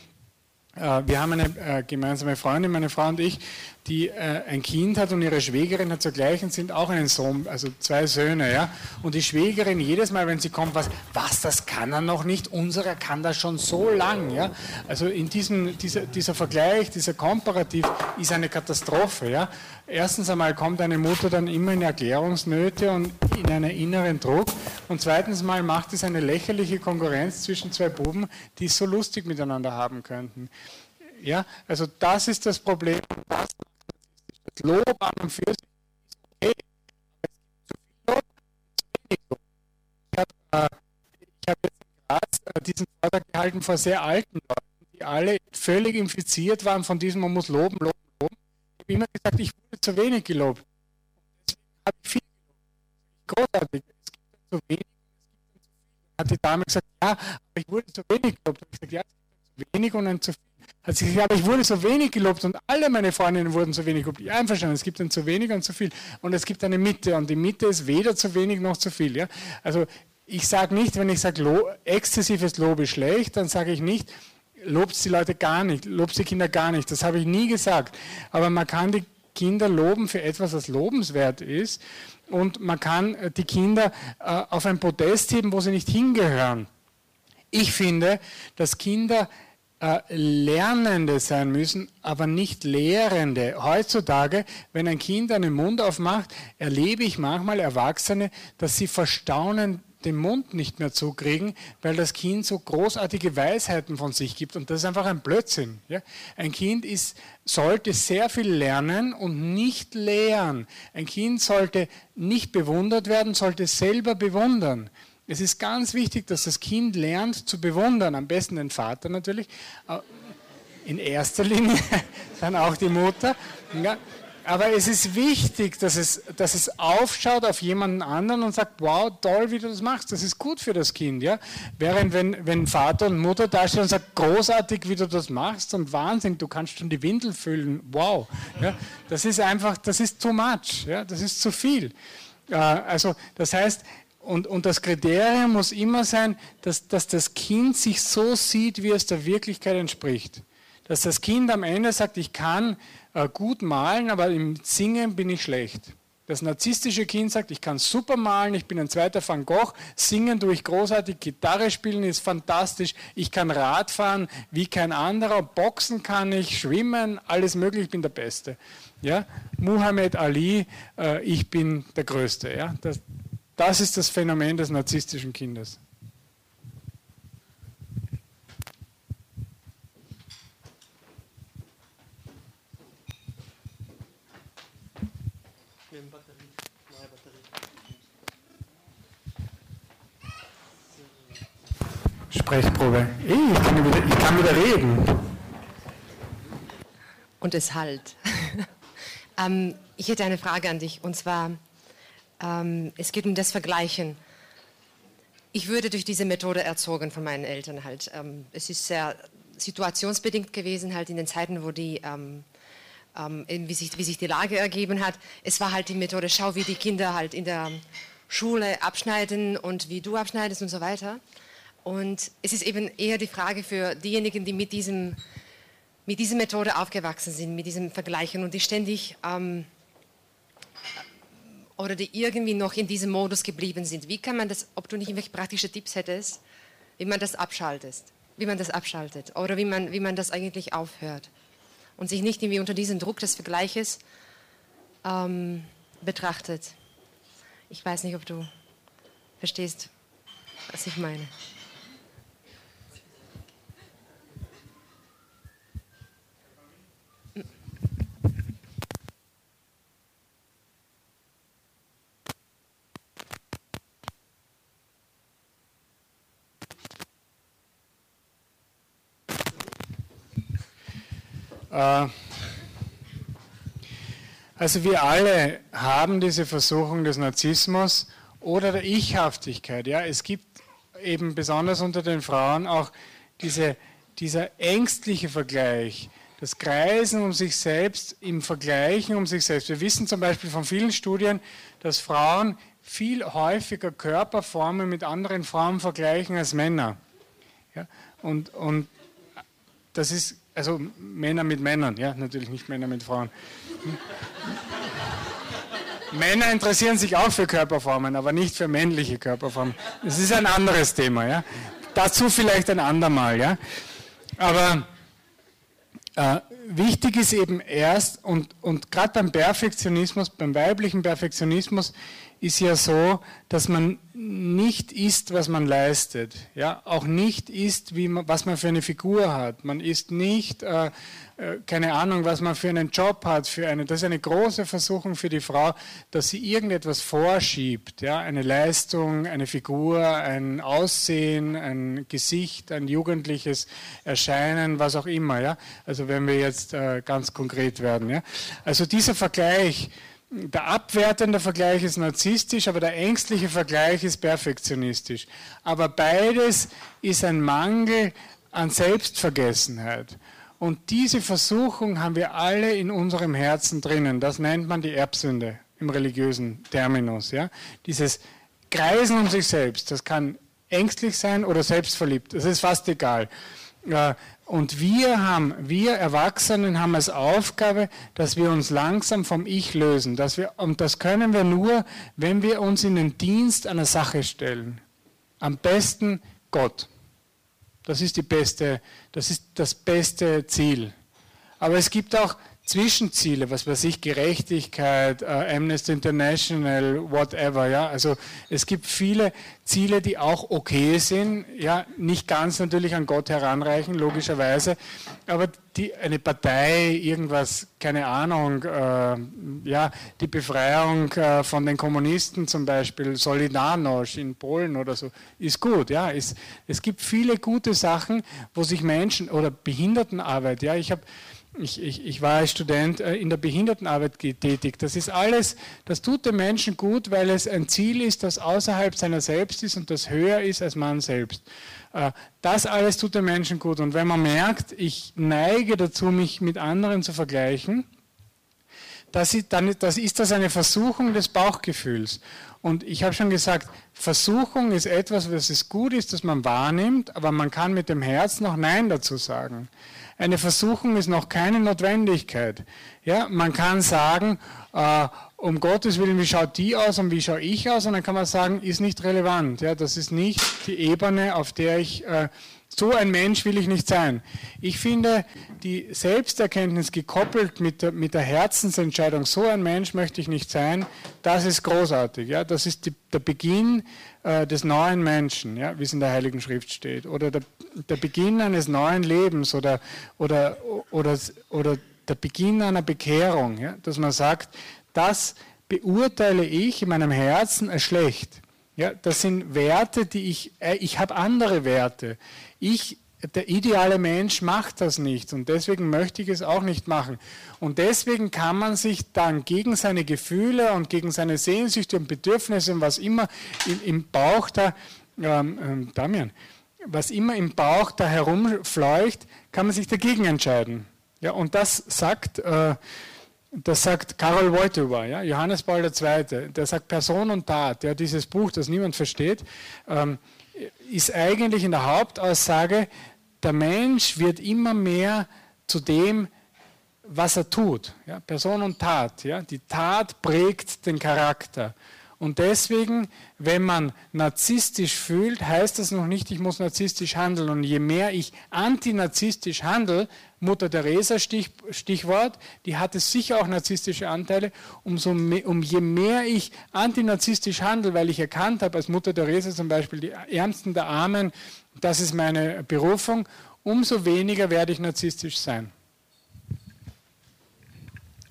äh, wir haben eine äh, gemeinsame Freundin, meine Frau und ich, die äh, ein Kind hat und ihre Schwägerin hat zur gleichen sind auch einen Sohn, also zwei Söhne, ja. Und die Schwägerin jedes Mal, wenn sie kommt, was, was, das kann er noch nicht, unserer kann das schon so lang, ja. Also in diesem, dieser, dieser Vergleich, dieser Komparativ ist eine Katastrophe, ja. Erstens einmal kommt eine Mutter dann immer in Erklärungsnöte und in einen inneren Druck und zweitens mal macht es eine lächerliche Konkurrenz zwischen zwei Buben, die es so lustig miteinander haben könnten. Ja, also das ist das Problem. Das Lob an und für sich okay. Ich habe äh, jetzt in äh, diesen Vortrag gehalten vor sehr alten Leuten, die alle völlig infiziert waren von diesem, man muss loben, loben, habe immer gesagt, ich wurde zu wenig gelobt. Deswegen habe ich viel gelobt. Großartig. Es gibt zu wenig es gibt dann zu viel. Dann hat die Dame gesagt, ja, aber ich wurde zu wenig gelobt. Ich gesagt, ja, es gibt zu wenig und dann zu viel hat sie gesagt, aber ich wurde so wenig gelobt und alle meine Freundinnen wurden so wenig gelobt. Ja, einverstanden, es gibt dann zu wenig und zu viel. Und es gibt eine Mitte und die Mitte ist weder zu wenig noch zu viel. Ja? Also ich sage nicht, wenn ich sage, Lo exzessives Lob ist schlecht, dann sage ich nicht, lobt die Leute gar nicht, lobt die Kinder gar nicht. Das habe ich nie gesagt. Aber man kann die Kinder loben für etwas, was lobenswert ist. Und man kann äh, die Kinder äh, auf ein Podest heben, wo sie nicht hingehören. Ich finde, dass Kinder äh, Lernende sein müssen, aber nicht Lehrende. Heutzutage, wenn ein Kind einen Mund aufmacht, erlebe ich manchmal Erwachsene, dass sie verstaunen den Mund nicht mehr zukriegen, weil das Kind so großartige Weisheiten von sich gibt. Und das ist einfach ein Blödsinn. Ja? Ein Kind ist, sollte sehr viel lernen und nicht lehren. Ein Kind sollte nicht bewundert werden, sollte selber bewundern. Es ist ganz wichtig, dass das Kind lernt zu bewundern, am besten den Vater natürlich, in erster Linie, <laughs> dann auch die Mutter. Ja, aber es ist wichtig, dass es, dass es aufschaut auf jemanden anderen und sagt, wow, toll, wie du das machst, das ist gut für das Kind. Ja? Während wenn, wenn Vater und Mutter dastehen und sagen, großartig, wie du das machst und Wahnsinn, du kannst schon die Windel füllen, wow. Ja? Das ist einfach, das ist too much, ja? das ist zu viel. Äh, also das heißt, und, und das Kriterium muss immer sein, dass, dass das Kind sich so sieht, wie es der Wirklichkeit entspricht. Dass das Kind am Ende sagt, ich kann äh, gut malen, aber im Singen bin ich schlecht. Das narzisstische Kind sagt, ich kann super malen, ich bin ein zweiter Van Gogh, singen tue ich großartig, Gitarre spielen ist fantastisch, ich kann Radfahren wie kein anderer, Boxen kann ich, schwimmen, alles möglich, ich bin der Beste. Ja? Muhammad Ali, äh, ich bin der Größte. Ja? Das, das ist das Phänomen des narzisstischen Kindes. Sprechprobe. Ich kann, wieder, ich kann wieder reden. Und es halt. <laughs> ähm, ich hätte eine Frage an dich. Und zwar, ähm, es geht um das Vergleichen. Ich würde durch diese Methode erzogen von meinen Eltern halt. Ähm, es ist sehr situationsbedingt gewesen, halt in den Zeiten, wo die, ähm, ähm, wie, sich, wie sich die Lage ergeben hat. Es war halt die Methode, schau, wie die Kinder halt in der Schule abschneiden und wie du abschneidest und so weiter. Und es ist eben eher die Frage für diejenigen, die mit, diesem, mit dieser Methode aufgewachsen sind, mit diesem Vergleichen und die ständig ähm, oder die irgendwie noch in diesem Modus geblieben sind. Wie kann man das, ob du nicht irgendwelche praktische Tipps hättest, wie man das abschaltet, wie man das abschaltet oder wie man, wie man das eigentlich aufhört und sich nicht irgendwie unter diesem Druck des Vergleiches ähm, betrachtet. Ich weiß nicht, ob du verstehst, was ich meine. Also wir alle haben diese Versuchung des Narzissmus oder der Ichhaftigkeit. Ja, es gibt eben besonders unter den Frauen auch diese, dieser ängstliche Vergleich, das Kreisen um sich selbst im Vergleichen um sich selbst. Wir wissen zum Beispiel von vielen Studien, dass Frauen viel häufiger Körperformen mit anderen Frauen vergleichen als Männer. Ja, und, und das ist, also Männer mit Männern, ja, natürlich nicht Männer mit Frauen. Männer interessieren sich auch für Körperformen, aber nicht für männliche Körperformen. Das ist ein anderes Thema, ja. Dazu vielleicht ein andermal, ja. Aber äh, wichtig ist eben erst, und, und gerade beim Perfektionismus, beim weiblichen Perfektionismus, ist ja so, dass man nicht ist, was man leistet. Ja? Auch nicht ist, wie man, was man für eine Figur hat. Man ist nicht, äh, äh, keine Ahnung, was man für einen Job hat. Für eine, das ist eine große Versuchung für die Frau, dass sie irgendetwas vorschiebt. Ja? Eine Leistung, eine Figur, ein Aussehen, ein Gesicht, ein jugendliches Erscheinen, was auch immer. Ja? Also wenn wir jetzt äh, ganz konkret werden. Ja? Also dieser Vergleich, der abwertende Vergleich ist narzisstisch, aber der ängstliche Vergleich ist perfektionistisch. Aber beides ist ein Mangel an Selbstvergessenheit. Und diese Versuchung haben wir alle in unserem Herzen drinnen. Das nennt man die Erbsünde im religiösen Terminus. Ja? Dieses Kreisen um sich selbst, das kann ängstlich sein oder selbstverliebt. Das ist fast egal. Und wir haben, wir Erwachsenen haben als Aufgabe, dass wir uns langsam vom Ich lösen. Dass wir, und das können wir nur, wenn wir uns in den Dienst einer Sache stellen. Am besten Gott. Das ist die beste, das ist das beste Ziel. Aber es gibt auch Zwischenziele, was weiß ich, Gerechtigkeit, äh, Amnesty International, whatever, ja. Also es gibt viele Ziele, die auch okay sind, ja, nicht ganz natürlich an Gott heranreichen, logischerweise, aber die, eine Partei, irgendwas, keine Ahnung, äh, ja, die Befreiung äh, von den Kommunisten zum Beispiel, Solidarność in Polen oder so, ist gut, ja. Es, es gibt viele gute Sachen, wo sich Menschen, oder Behindertenarbeit, ja, ich habe ich, ich, ich, war als Student äh, in der Behindertenarbeit tätig. Das ist alles, das tut dem Menschen gut, weil es ein Ziel ist, das außerhalb seiner selbst ist und das höher ist als man selbst. Äh, das alles tut dem Menschen gut. Und wenn man merkt, ich neige dazu, mich mit anderen zu vergleichen, das ist, dann, das ist das eine Versuchung des Bauchgefühls. Und ich habe schon gesagt, Versuchung ist etwas, was es gut ist, dass man wahrnimmt, aber man kann mit dem Herz noch Nein dazu sagen. Eine Versuchung ist noch keine Notwendigkeit. Ja, man kann sagen, äh, um Gottes Willen, wie schaut die aus und wie schaue ich aus? Und dann kann man sagen, ist nicht relevant. Ja, das ist nicht die Ebene, auf der ich äh, so ein Mensch will ich nicht sein. Ich finde, die Selbsterkenntnis gekoppelt mit der, mit der Herzensentscheidung, so ein Mensch möchte ich nicht sein, das ist großartig. Ja? Das ist die, der Beginn äh, des neuen Menschen, ja? wie es in der Heiligen Schrift steht. Oder der, der Beginn eines neuen Lebens oder, oder, oder, oder der Beginn einer Bekehrung. Ja? Dass man sagt, das beurteile ich in meinem Herzen als schlecht. Ja, das sind Werte, die ich, äh, ich habe andere Werte. Ich, der ideale Mensch macht das nicht und deswegen möchte ich es auch nicht machen. Und deswegen kann man sich dann gegen seine Gefühle und gegen seine Sehnsüchte und Bedürfnisse und was immer im, im Bauch da, ähm, ähm, Damian, was immer im Bauch da herumfleucht, kann man sich dagegen entscheiden. Ja, und das sagt, äh, das sagt Karol Wojtyła, ja, Johannes Paul II., der sagt Person und Tat, ja, dieses Buch, das niemand versteht, ähm, ist eigentlich in der Hauptaussage, der Mensch wird immer mehr zu dem, was er tut. Ja, Person und Tat. Ja, die Tat prägt den Charakter. Und deswegen, wenn man narzisstisch fühlt, heißt das noch nicht, ich muss narzisstisch handeln. Und je mehr ich antinarzisstisch handle, Mutter Teresa Stich, Stichwort, die hatte sicher auch narzisstische Anteile, umso mehr, um je mehr ich antinarzisstisch handle, weil ich erkannt habe, als Mutter Teresa zum Beispiel, die Ärmsten der Armen, das ist meine Berufung, umso weniger werde ich narzisstisch sein.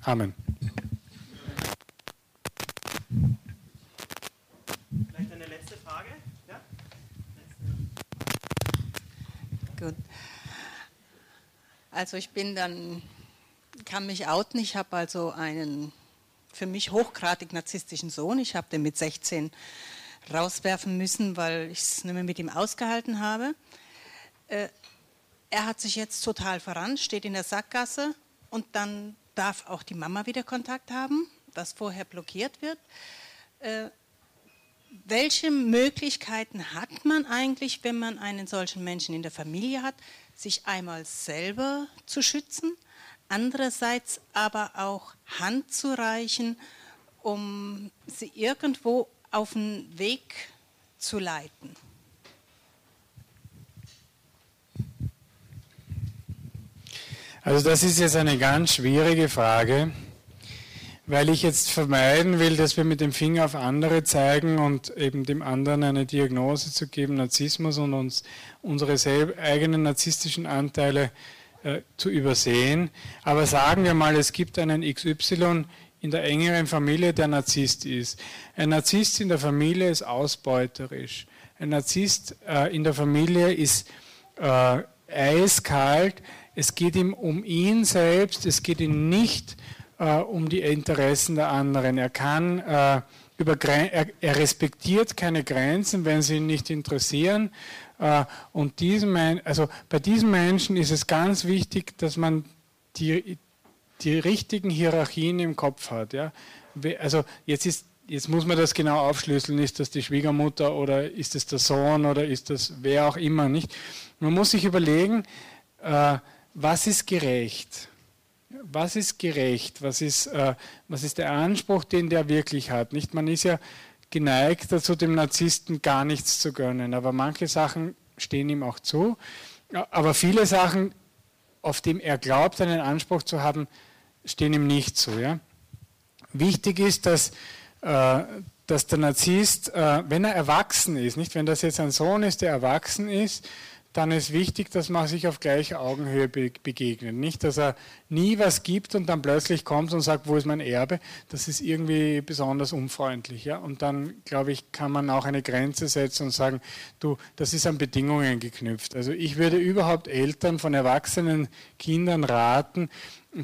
Amen. Gut. Also ich bin dann kann mich outen. Ich habe also einen für mich hochgradig narzisstischen Sohn. Ich habe den mit 16 rauswerfen müssen, weil ich es nicht mehr mit ihm ausgehalten habe. Äh, er hat sich jetzt total verrannt, steht in der Sackgasse und dann darf auch die Mama wieder Kontakt haben, was vorher blockiert wird. Äh, welche Möglichkeiten hat man eigentlich, wenn man einen solchen Menschen in der Familie hat, sich einmal selber zu schützen, andererseits aber auch Hand zu reichen, um sie irgendwo auf den Weg zu leiten? Also das ist jetzt eine ganz schwierige Frage, weil ich jetzt vermeiden will, dass wir mit dem Finger auf andere zeigen und eben dem anderen eine Diagnose zu geben, Narzissmus und uns unsere eigenen narzisstischen Anteile äh, zu übersehen. Aber sagen wir mal, es gibt einen XY in der engeren Familie, der Narzisst ist. Ein Narzisst in der Familie ist ausbeuterisch. Ein Narzisst äh, in der Familie ist äh, eiskalt, es geht ihm um ihn selbst, es geht ihm nicht äh, um die Interessen der anderen. Er kann äh, über, er, er, respektiert keine Grenzen, wenn sie ihn nicht interessieren. Äh, und diesem, also bei diesen Menschen ist es ganz wichtig, dass man die, die richtigen Hierarchien im Kopf hat. Ja? Also jetzt ist Jetzt muss man das genau aufschlüsseln. Ist das die Schwiegermutter oder ist es der Sohn oder ist das wer auch immer nicht? Man muss sich überlegen, äh, was ist gerecht? Was ist gerecht? Was ist, äh, was ist der Anspruch, den der wirklich hat? Nicht? Man ist ja geneigt dazu, dem Narzissten gar nichts zu gönnen, aber manche Sachen stehen ihm auch zu. Aber viele Sachen, auf die er glaubt, einen Anspruch zu haben, stehen ihm nicht zu. Ja? Wichtig ist, dass, äh, dass der Narzisst, äh, wenn er erwachsen ist, nicht, wenn das jetzt ein Sohn ist, der erwachsen ist, dann ist wichtig, dass man sich auf gleicher Augenhöhe begegnet. Nicht, dass er nie was gibt und dann plötzlich kommt und sagt, wo ist mein Erbe? Das ist irgendwie besonders unfreundlich. Ja? Und dann, glaube ich, kann man auch eine Grenze setzen und sagen, du, das ist an Bedingungen geknüpft. Also ich würde überhaupt Eltern von erwachsenen Kindern raten,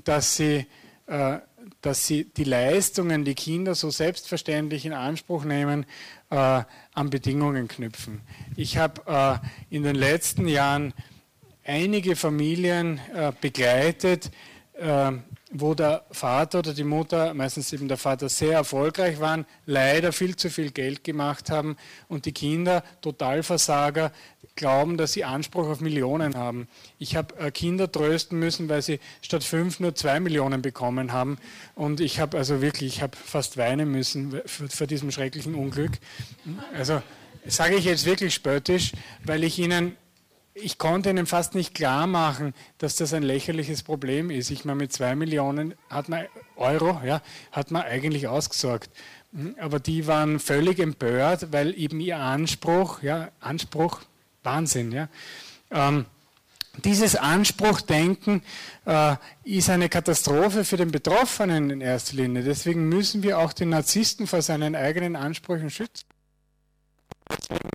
dass sie äh, dass sie die Leistungen, die Kinder so selbstverständlich in Anspruch nehmen, äh, an Bedingungen knüpfen. Ich habe äh, in den letzten Jahren einige Familien äh, begleitet, äh, wo der Vater oder die Mutter, meistens eben der Vater, sehr erfolgreich waren, leider viel zu viel Geld gemacht haben und die Kinder, Totalversager, glauben, dass sie Anspruch auf Millionen haben. Ich habe äh, Kinder trösten müssen, weil sie statt fünf nur zwei Millionen bekommen haben. Und ich habe also wirklich, ich habe fast weinen müssen vor diesem schrecklichen Unglück. Also sage ich jetzt wirklich spöttisch, weil ich ihnen ich konnte ihnen fast nicht klar machen, dass das ein lächerliches Problem ist. Ich meine, mit zwei Millionen hat man Euro, ja, hat man eigentlich ausgesorgt. Aber die waren völlig empört, weil eben ihr Anspruch, ja, Anspruch, Wahnsinn, ja. Ähm, dieses Anspruchdenken äh, ist eine Katastrophe für den Betroffenen in erster Linie. Deswegen müssen wir auch den Narzissten vor seinen eigenen Ansprüchen schützen. Deswegen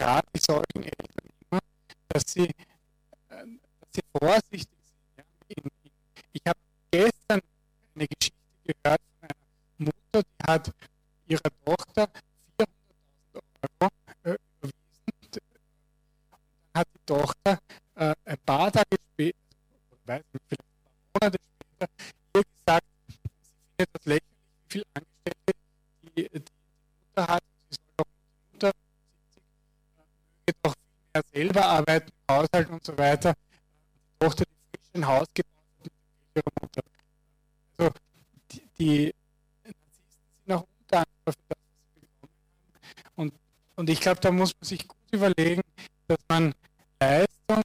rate ich solchen Eltern immer, dass sie, äh, dass sie vorsichtig sind. Ich habe gestern eine Geschichte gehört von einer Mutter, die hat ihrer Tochter Tochter äh, ein paar Tage später, weiß nicht, vielleicht ein paar Monate später, ihr gesagt, sie findet das lächerlich, wie viele Angestellte die, die Mutter hat. Sie soll doch die Mutter 70 möge doch viel mehr selber arbeiten Haushalt und so weiter. Die Tochter, die frisch ein Haus gebaut hat mit ihrer Mutter. Also die, Narzissten sind auch undankbar für das, was sie bekommen haben. Und, und ich glaube, da muss man sich gut überlegen, dass man Leistung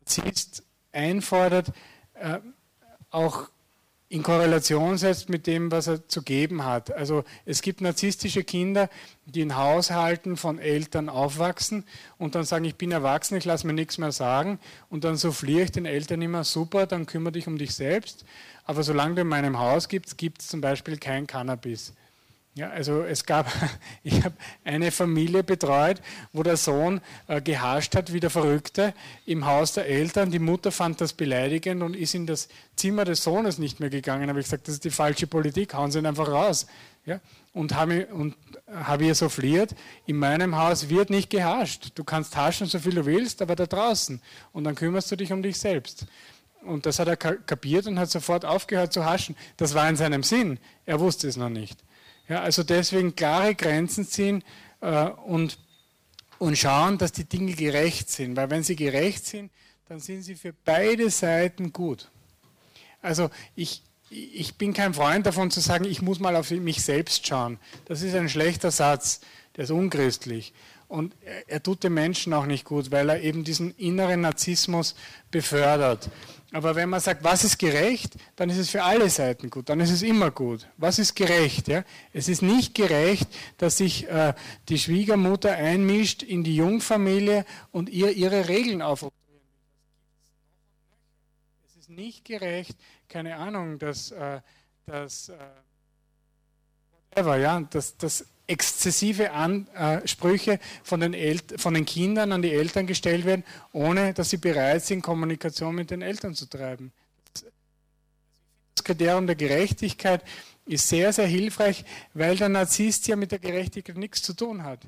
Narzisst einfordert, äh, auch in Korrelation setzt mit dem, was er zu geben hat. Also es gibt narzisstische Kinder, die in Haushalten von Eltern aufwachsen und dann sagen, ich bin erwachsen, ich lasse mir nichts mehr sagen und dann souffliere ich den Eltern immer, super, dann kümmere dich um dich selbst, aber solange du in meinem Haus gibst, gibt es zum Beispiel kein Cannabis. Ja, also es gab, <laughs> ich habe eine Familie betreut, wo der Sohn äh, gehascht hat wie der Verrückte im Haus der Eltern. Die Mutter fand das beleidigend und ist in das Zimmer des Sohnes nicht mehr gegangen. Habe ich gesagt, das ist die falsche Politik, hauen Sie ihn einfach raus. Ja? Und habe und hab ihr souffliert, in meinem Haus wird nicht gehascht. Du kannst haschen, so viel du willst, aber da draußen. Und dann kümmerst du dich um dich selbst. Und das hat er kapiert und hat sofort aufgehört zu haschen. Das war in seinem Sinn. Er wusste es noch nicht. Ja, also deswegen klare Grenzen ziehen äh, und, und schauen, dass die Dinge gerecht sind. Weil wenn sie gerecht sind, dann sind sie für beide Seiten gut. Also ich, ich bin kein Freund davon zu sagen, ich muss mal auf mich selbst schauen. Das ist ein schlechter Satz, der ist unchristlich. Und er, er tut den Menschen auch nicht gut, weil er eben diesen inneren Narzissmus befördert. Aber wenn man sagt, was ist gerecht, dann ist es für alle Seiten gut, dann ist es immer gut. Was ist gerecht? Ja? Es ist nicht gerecht, dass sich äh, die Schwiegermutter einmischt in die Jungfamilie und ihr ihre Regeln aufoktroyieren Es ist nicht gerecht, keine Ahnung, dass, äh, dass, äh, whatever, ja, dass, dass exzessive Ansprüche von den, von den Kindern an die Eltern gestellt werden, ohne dass sie bereit sind, Kommunikation mit den Eltern zu treiben. Das Kriterium der Gerechtigkeit ist sehr, sehr hilfreich, weil der Narzisst ja mit der Gerechtigkeit nichts zu tun hat.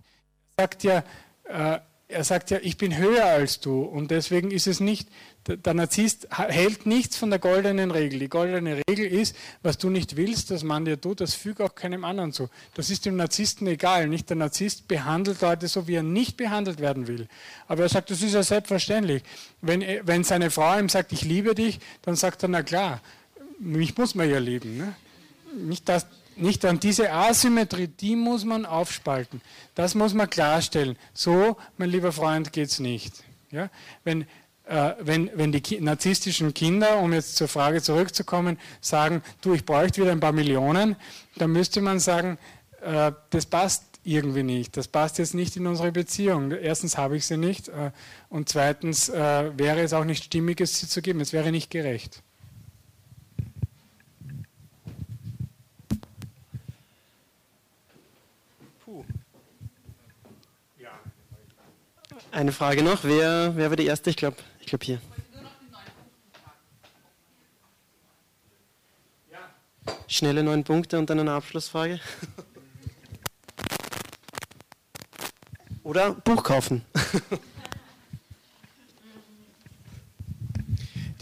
Er sagt ja, äh, er sagt ja, ich bin höher als du und deswegen ist es nicht, der Narzisst hält nichts von der goldenen Regel. Die goldene Regel ist, was du nicht willst, dass man dir tut, das füge auch keinem anderen zu. Das ist dem Narzissten egal. Nicht der Narzisst behandelt Leute so, wie er nicht behandelt werden will. Aber er sagt, das ist ja selbstverständlich. Wenn, wenn seine Frau ihm sagt, ich liebe dich, dann sagt er, na klar, mich muss man ja lieben. Ne? Nicht, dass, nicht an diese Asymmetrie, die muss man aufspalten. Das muss man klarstellen. So, mein lieber Freund, geht es nicht. Ja? Wenn, äh, wenn, wenn die narzisstischen Kinder, um jetzt zur Frage zurückzukommen, sagen, du, ich bräuchte wieder ein paar Millionen, dann müsste man sagen, äh, das passt irgendwie nicht. Das passt jetzt nicht in unsere Beziehung. Erstens habe ich sie nicht äh, und zweitens äh, wäre es auch nicht stimmig, es sie zu geben. Es wäre nicht gerecht. Eine Frage noch. Wer, wer war die erste? Ich glaube, ich glaube hier. Schnelle neun Punkte und dann eine Abschlussfrage. Oder Buch kaufen.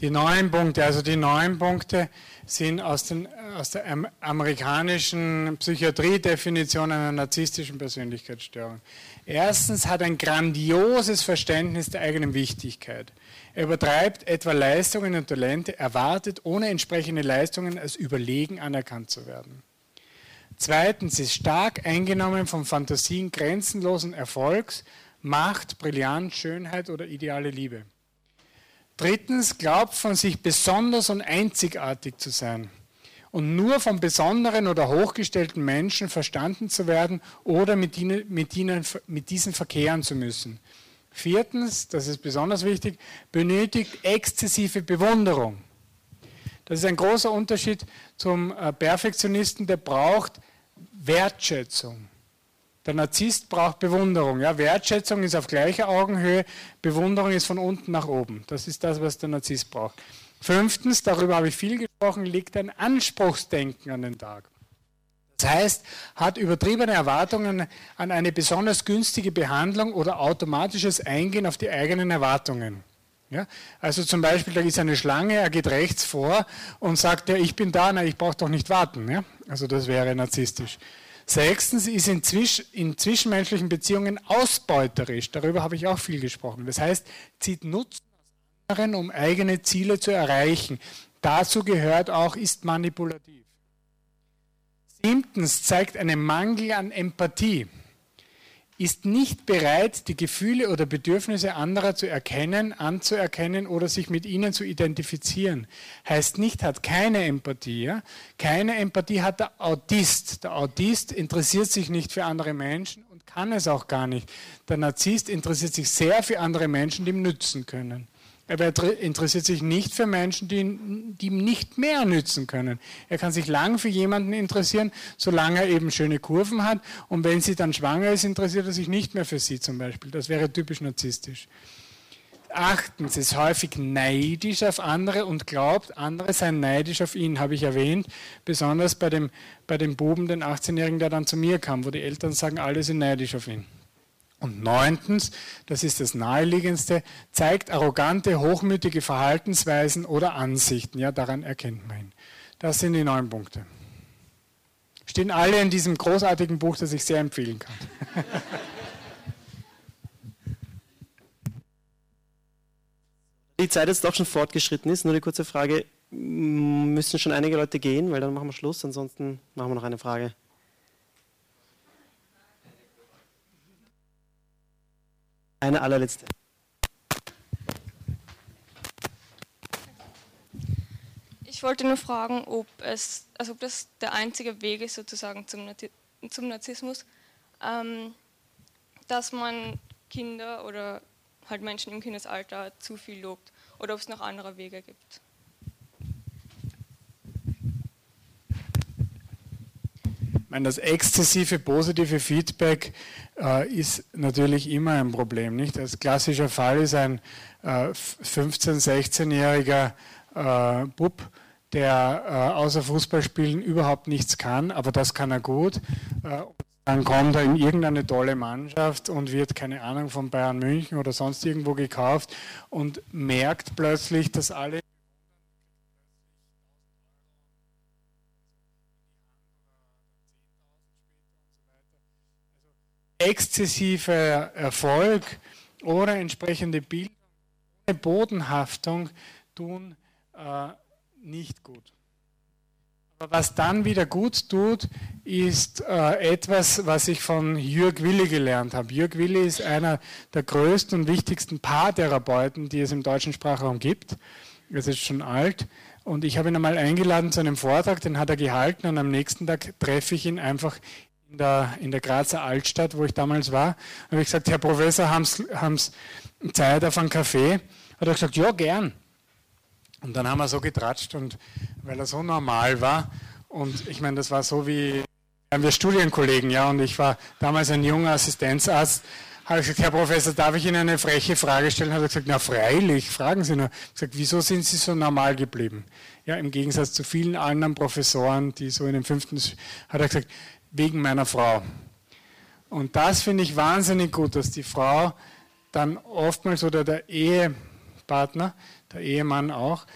Die neun Punkte, also die neun Punkte sind aus, den, aus der amerikanischen Psychiatrie-Definition einer narzisstischen Persönlichkeitsstörung. Erstens hat ein grandioses Verständnis der eigenen Wichtigkeit. Er übertreibt etwa Leistungen und Talente, erwartet, ohne entsprechende Leistungen als überlegen anerkannt zu werden. Zweitens ist stark eingenommen von Fantasien grenzenlosen Erfolgs, Macht, Brillanz, Schönheit oder ideale Liebe. Drittens glaubt von sich besonders und einzigartig zu sein und nur von besonderen oder hochgestellten Menschen verstanden zu werden oder mit, ihnen, mit, ihnen, mit diesen verkehren zu müssen. Viertens, das ist besonders wichtig, benötigt exzessive Bewunderung. Das ist ein großer Unterschied zum äh, Perfektionisten, der braucht Wertschätzung. Der Narzisst braucht Bewunderung. Ja, Wertschätzung ist auf gleicher Augenhöhe, Bewunderung ist von unten nach oben. Das ist das, was der Narzisst braucht. Fünftens, darüber habe ich viel gesprochen, legt ein Anspruchsdenken an den Tag. Das heißt, hat übertriebene Erwartungen an eine besonders günstige Behandlung oder automatisches Eingehen auf die eigenen Erwartungen. Ja? Also zum Beispiel, da ist eine Schlange, er geht rechts vor und sagt, ja, ich bin da, na, ich brauche doch nicht warten. Ja? Also das wäre narzisstisch. Sechstens ist in, zwisch in zwischenmenschlichen Beziehungen ausbeuterisch. Darüber habe ich auch viel gesprochen. Das heißt, zieht Nutzen um eigene Ziele zu erreichen. Dazu gehört auch, ist manipulativ. Siebtens zeigt einen Mangel an Empathie, ist nicht bereit, die Gefühle oder Bedürfnisse anderer zu erkennen, anzuerkennen oder sich mit ihnen zu identifizieren. Heißt nicht, hat keine Empathie. Ja? Keine Empathie hat der Autist. Der Autist interessiert sich nicht für andere Menschen und kann es auch gar nicht. Der Narzisst interessiert sich sehr für andere Menschen, die ihm nützen können. Aber er interessiert sich nicht für Menschen, die, die ihm nicht mehr nützen können. Er kann sich lang für jemanden interessieren, solange er eben schöne Kurven hat. Und wenn sie dann schwanger ist, interessiert er sich nicht mehr für sie zum Beispiel. Das wäre typisch narzisstisch. Achtens ist häufig neidisch auf andere und glaubt, andere seien neidisch auf ihn, habe ich erwähnt. Besonders bei dem, bei dem Buben, den 18-Jährigen, der dann zu mir kam, wo die Eltern sagen, alle sind neidisch auf ihn. Und neuntens, das ist das naheliegendste, zeigt arrogante, hochmütige Verhaltensweisen oder Ansichten. Ja, daran erkennt man ihn. Das sind die neun Punkte. Stehen alle in diesem großartigen Buch, das ich sehr empfehlen kann. <laughs> Die Zeit jetzt doch schon fortgeschritten ist, nur eine kurze Frage. Müssen schon einige Leute gehen, weil dann machen wir Schluss, ansonsten machen wir noch eine Frage. Eine allerletzte. Ich wollte nur fragen, ob, es, also ob das der einzige Weg ist sozusagen zum, zum Narzissmus, ähm, dass man Kinder oder halt Menschen im Kindesalter zu viel lobt oder ob es noch andere Wege gibt. Meine, das exzessive positive Feedback äh, ist natürlich immer ein Problem. Nicht? Das klassische Fall ist ein äh, 15-, 16-jähriger äh, Bub, der äh, außer Fußballspielen überhaupt nichts kann, aber das kann er gut. Äh, dann kommt er in irgendeine tolle Mannschaft und wird, keine Ahnung, von Bayern München oder sonst irgendwo gekauft und merkt plötzlich, dass alle exzessiver Erfolg oder entsprechende Bildung ohne Bodenhaftung tun äh, nicht gut. Aber was dann wieder gut tut, ist äh, etwas, was ich von Jürg Willi gelernt habe. Jürg Willi ist einer der größten und wichtigsten Paartherapeuten, die es im deutschen Sprachraum gibt. Er ist schon alt. Und ich habe ihn einmal eingeladen zu einem Vortrag, den hat er gehalten und am nächsten Tag treffe ich ihn einfach in der, in der Grazer Altstadt, wo ich damals war, habe ich gesagt, Herr Professor, haben Sie Zeit auf einen Kaffee? Hat er gesagt, ja, gern. Und dann haben wir so getratscht und weil er so normal war und ich meine, das war so wie, haben wir Studienkollegen, ja, und ich war damals ein junger Assistenzarzt, habe ich gesagt, Herr Professor, darf ich Ihnen eine freche Frage stellen? Hat er gesagt, na freilich, fragen Sie nur. Ich habe gesagt, wieso sind Sie so normal geblieben? Ja, im Gegensatz zu vielen anderen Professoren, die so in den fünften, hat er gesagt, wegen meiner Frau. Und das finde ich wahnsinnig gut, dass die Frau dann oftmals oder der Ehepartner, der Ehemann auch,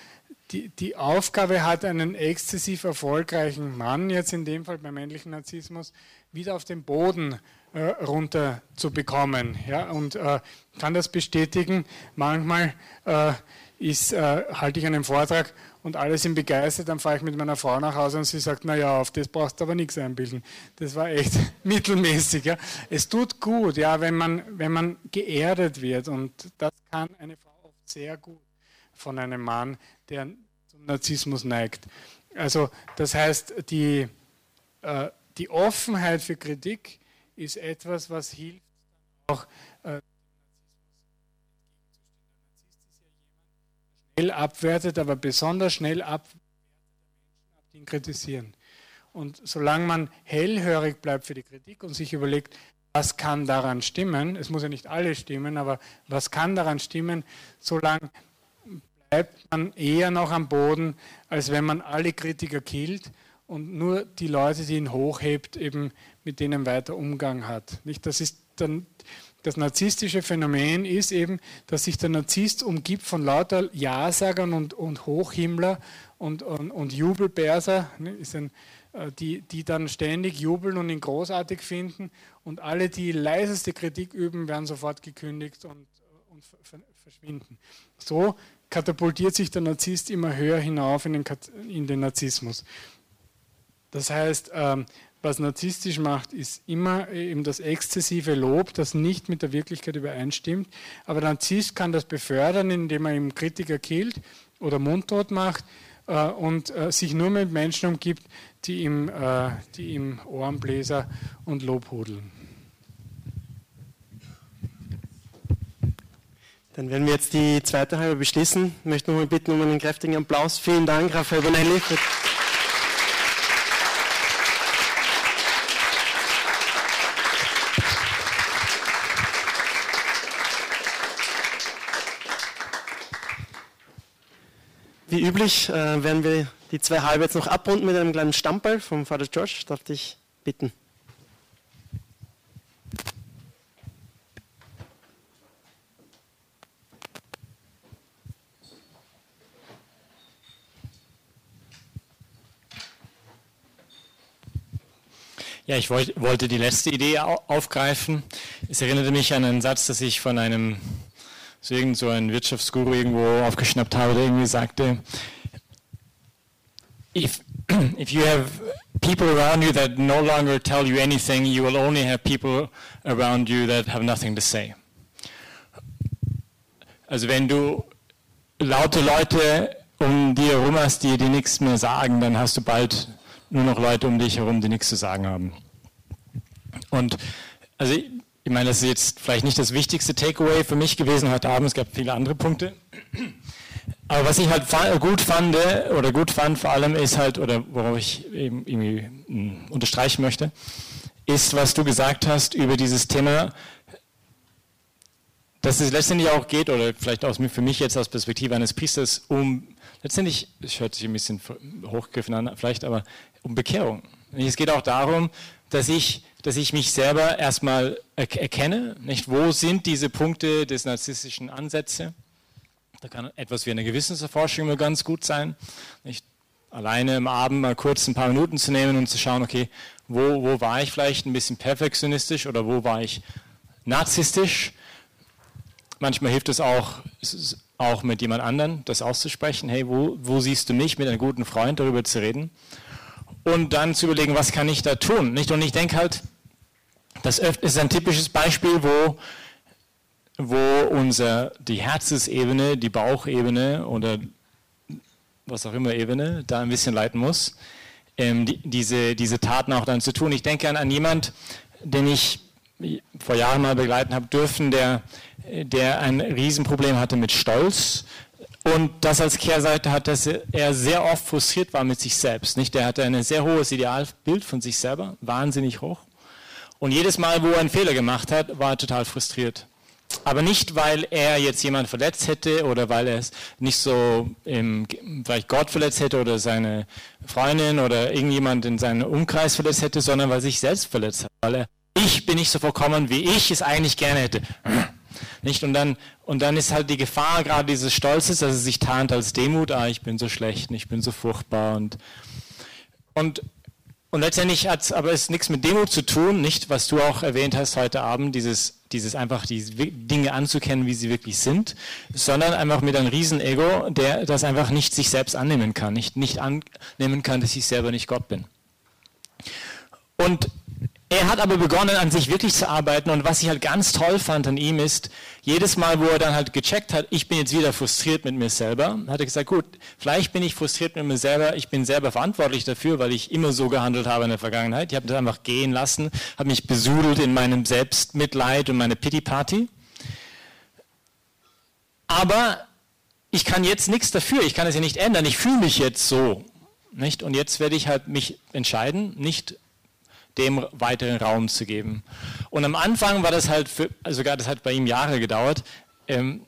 die, die Aufgabe hat, einen exzessiv erfolgreichen Mann, jetzt in dem Fall beim männlichen Narzissmus, wieder auf den Boden äh, runter zu bekommen. Ja, und äh, kann das bestätigen. Manchmal äh, ist, äh, halte ich einen Vortrag und alle sind begeistert, dann fahre ich mit meiner Frau nach Hause und sie sagt, naja, auf das brauchst du aber nichts einbilden. Das war echt <laughs> mittelmäßig. Ja. Es tut gut, ja, wenn man, wenn man geerdet wird und das kann eine Frau oft sehr gut von einem Mann, der zum Narzissmus neigt. Also das heißt, die, äh, die Offenheit für Kritik ist etwas, was hilft, auch äh, schnell abwertet, aber besonders schnell abwertet ihn kritisieren. Und solange man hellhörig bleibt für die Kritik und sich überlegt, was kann daran stimmen, es muss ja nicht alles stimmen, aber was kann daran stimmen, solange bleibt man eher noch am Boden, als wenn man alle Kritiker killt und nur die Leute, die ihn hochhebt, eben mit denen weiter Umgang hat. Nicht? Das ist dann das narzisstische Phänomen ist eben, dass sich der Narzisst umgibt von lauter Ja-Sagern und, und Hochhimmler und, und, und Jubelberser, ne, ein, äh, die, die dann ständig jubeln und ihn großartig finden. Und alle, die leiseste Kritik üben, werden sofort gekündigt und, und verschwinden. So katapultiert sich der Narzisst immer höher hinauf in den, in den Narzissmus. Das heißt, ähm, was narzisstisch macht, ist immer eben das exzessive Lob, das nicht mit der Wirklichkeit übereinstimmt. Aber der Narzisst kann das befördern, indem er ihm Kritiker killt oder mundtot macht äh, und äh, sich nur mit Menschen umgibt, die ihm, äh, die ihm Ohrenbläser und Lobhudeln. Dann werden wir jetzt die zweite halbe beschließen. Ich möchte nochmal bitten um einen kräftigen Applaus. Vielen Dank, Raphael Bonelli. Wie üblich äh, werden wir die zwei halbe jetzt noch abrunden mit einem kleinen Stammball vom Vater George. Darf dich bitten. Ja, ich wollte die letzte Idee aufgreifen. Es erinnerte mich an einen Satz, dass ich von einem, so irgend so ein Wirtschaftsguru irgendwo aufgeschnappt habe, der irgendwie sagte, if, <clears throat> if you have people around you that no longer tell you anything, you will only have people around you that have nothing to say. Also wenn du laute Leute um dir herum hast, die dir nichts mehr sagen, dann hast du bald nur noch Leute um dich herum, die nichts zu sagen haben. Und also ich, meine, das ist jetzt vielleicht nicht das wichtigste Takeaway für mich gewesen heute Abend. Es gab viele andere Punkte. Aber was ich halt gut fand oder gut fand vor allem ist halt, oder worauf ich eben irgendwie hm, unterstreichen möchte, ist, was du gesagt hast über dieses Thema, dass es letztendlich auch geht, oder vielleicht aus, für mich jetzt aus Perspektive eines Priesters, um letztendlich, es hört sich ein bisschen hochgegriffen an, vielleicht, aber um Bekehrung. Es geht auch darum, dass ich, dass ich mich selber erstmal erkenne, nicht? Wo sind diese Punkte des narzisstischen Ansätze? Da kann etwas wie eine Gewissenserforschung immer ganz gut sein. Nicht? Alleine im Abend mal kurz ein paar Minuten zu nehmen und zu schauen, okay, wo, wo war ich vielleicht ein bisschen perfektionistisch oder wo war ich narzisstisch? Manchmal hilft es auch, auch mit jemand anderen das auszusprechen. Hey, wo, wo siehst du mich? Mit einem guten Freund darüber zu reden. Und dann zu überlegen, was kann ich da tun? Nicht? Und ich denke halt, das ist ein typisches Beispiel, wo, wo unser, die Herzensebene, die Bauchebene oder was auch immer Ebene da ein bisschen leiten muss, ähm, die, diese, diese Taten auch dann zu tun. Ich denke an, an jemand, den ich vor Jahren mal begleiten habe dürfen, der, der ein Riesenproblem hatte mit Stolz und das als Kehrseite hat, dass er sehr oft frustriert war mit sich selbst. Nicht? Er hatte ein sehr hohes Idealbild von sich selber, wahnsinnig hoch. Und jedes Mal, wo er einen Fehler gemacht hat, war er total frustriert. Aber nicht, weil er jetzt jemanden verletzt hätte oder weil er es nicht so im, vielleicht Gott verletzt hätte oder seine Freundin oder irgendjemand in seinem Umkreis verletzt hätte, sondern weil er sich selbst verletzt hat. Weil er, ich bin nicht so vollkommen, wie ich es eigentlich gerne hätte. Nicht? Und, dann, und dann ist halt die Gefahr gerade dieses Stolzes, dass es sich tarnt als Demut, ah, ich bin so schlecht, ich bin so furchtbar. Und, und, und letztendlich hat es aber nichts mit Demut zu tun, nicht, was du auch erwähnt hast heute Abend, dieses, dieses einfach die Dinge anzukennen, wie sie wirklich sind, sondern einfach mit einem Riesenego, der das einfach nicht sich selbst annehmen kann, nicht, nicht annehmen kann, dass ich selber nicht Gott bin. Und er hat aber begonnen, an sich wirklich zu arbeiten und was ich halt ganz toll fand an ihm ist, jedes Mal, wo er dann halt gecheckt hat, ich bin jetzt wieder frustriert mit mir selber, hat er gesagt, gut, vielleicht bin ich frustriert mit mir selber, ich bin selber verantwortlich dafür, weil ich immer so gehandelt habe in der Vergangenheit. Ich habe das einfach gehen lassen, habe mich besudelt in meinem Selbstmitleid und meine Pity-Party. Aber ich kann jetzt nichts dafür, ich kann es ja nicht ändern, ich fühle mich jetzt so. Nicht? Und jetzt werde ich halt mich entscheiden, nicht dem weiteren Raum zu geben. Und am Anfang war das halt, für, also sogar das hat bei ihm Jahre gedauert, ähm,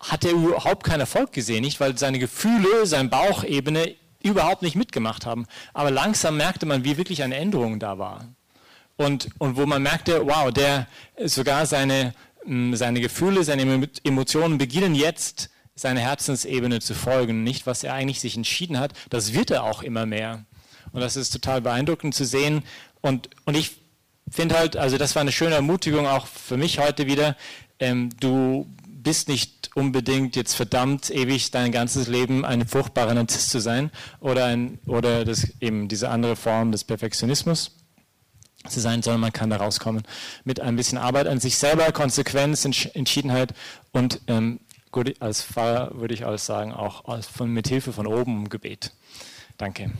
hat er überhaupt keinen Erfolg gesehen, nicht? Weil seine Gefühle, seine Bauchebene überhaupt nicht mitgemacht haben. Aber langsam merkte man, wie wirklich eine Änderung da war. Und, und wo man merkte, wow, der sogar seine, seine Gefühle, seine Emotionen beginnen jetzt seine Herzensebene zu folgen, nicht was er eigentlich sich entschieden hat, das wird er auch immer mehr. Und das ist total beeindruckend zu sehen, und, und ich finde halt, also das war eine schöne Ermutigung auch für mich heute wieder. Ähm, du bist nicht unbedingt jetzt verdammt, ewig dein ganzes Leben ein furchtbarer Narzisst zu sein oder, ein, oder das, eben diese andere Form des Perfektionismus zu sein, sondern man kann da rauskommen mit ein bisschen Arbeit an sich selber, Konsequenz, Entschiedenheit und ähm, gut, als Pfarrer würde ich alles sagen, auch von, mit Hilfe von oben Gebet. Danke.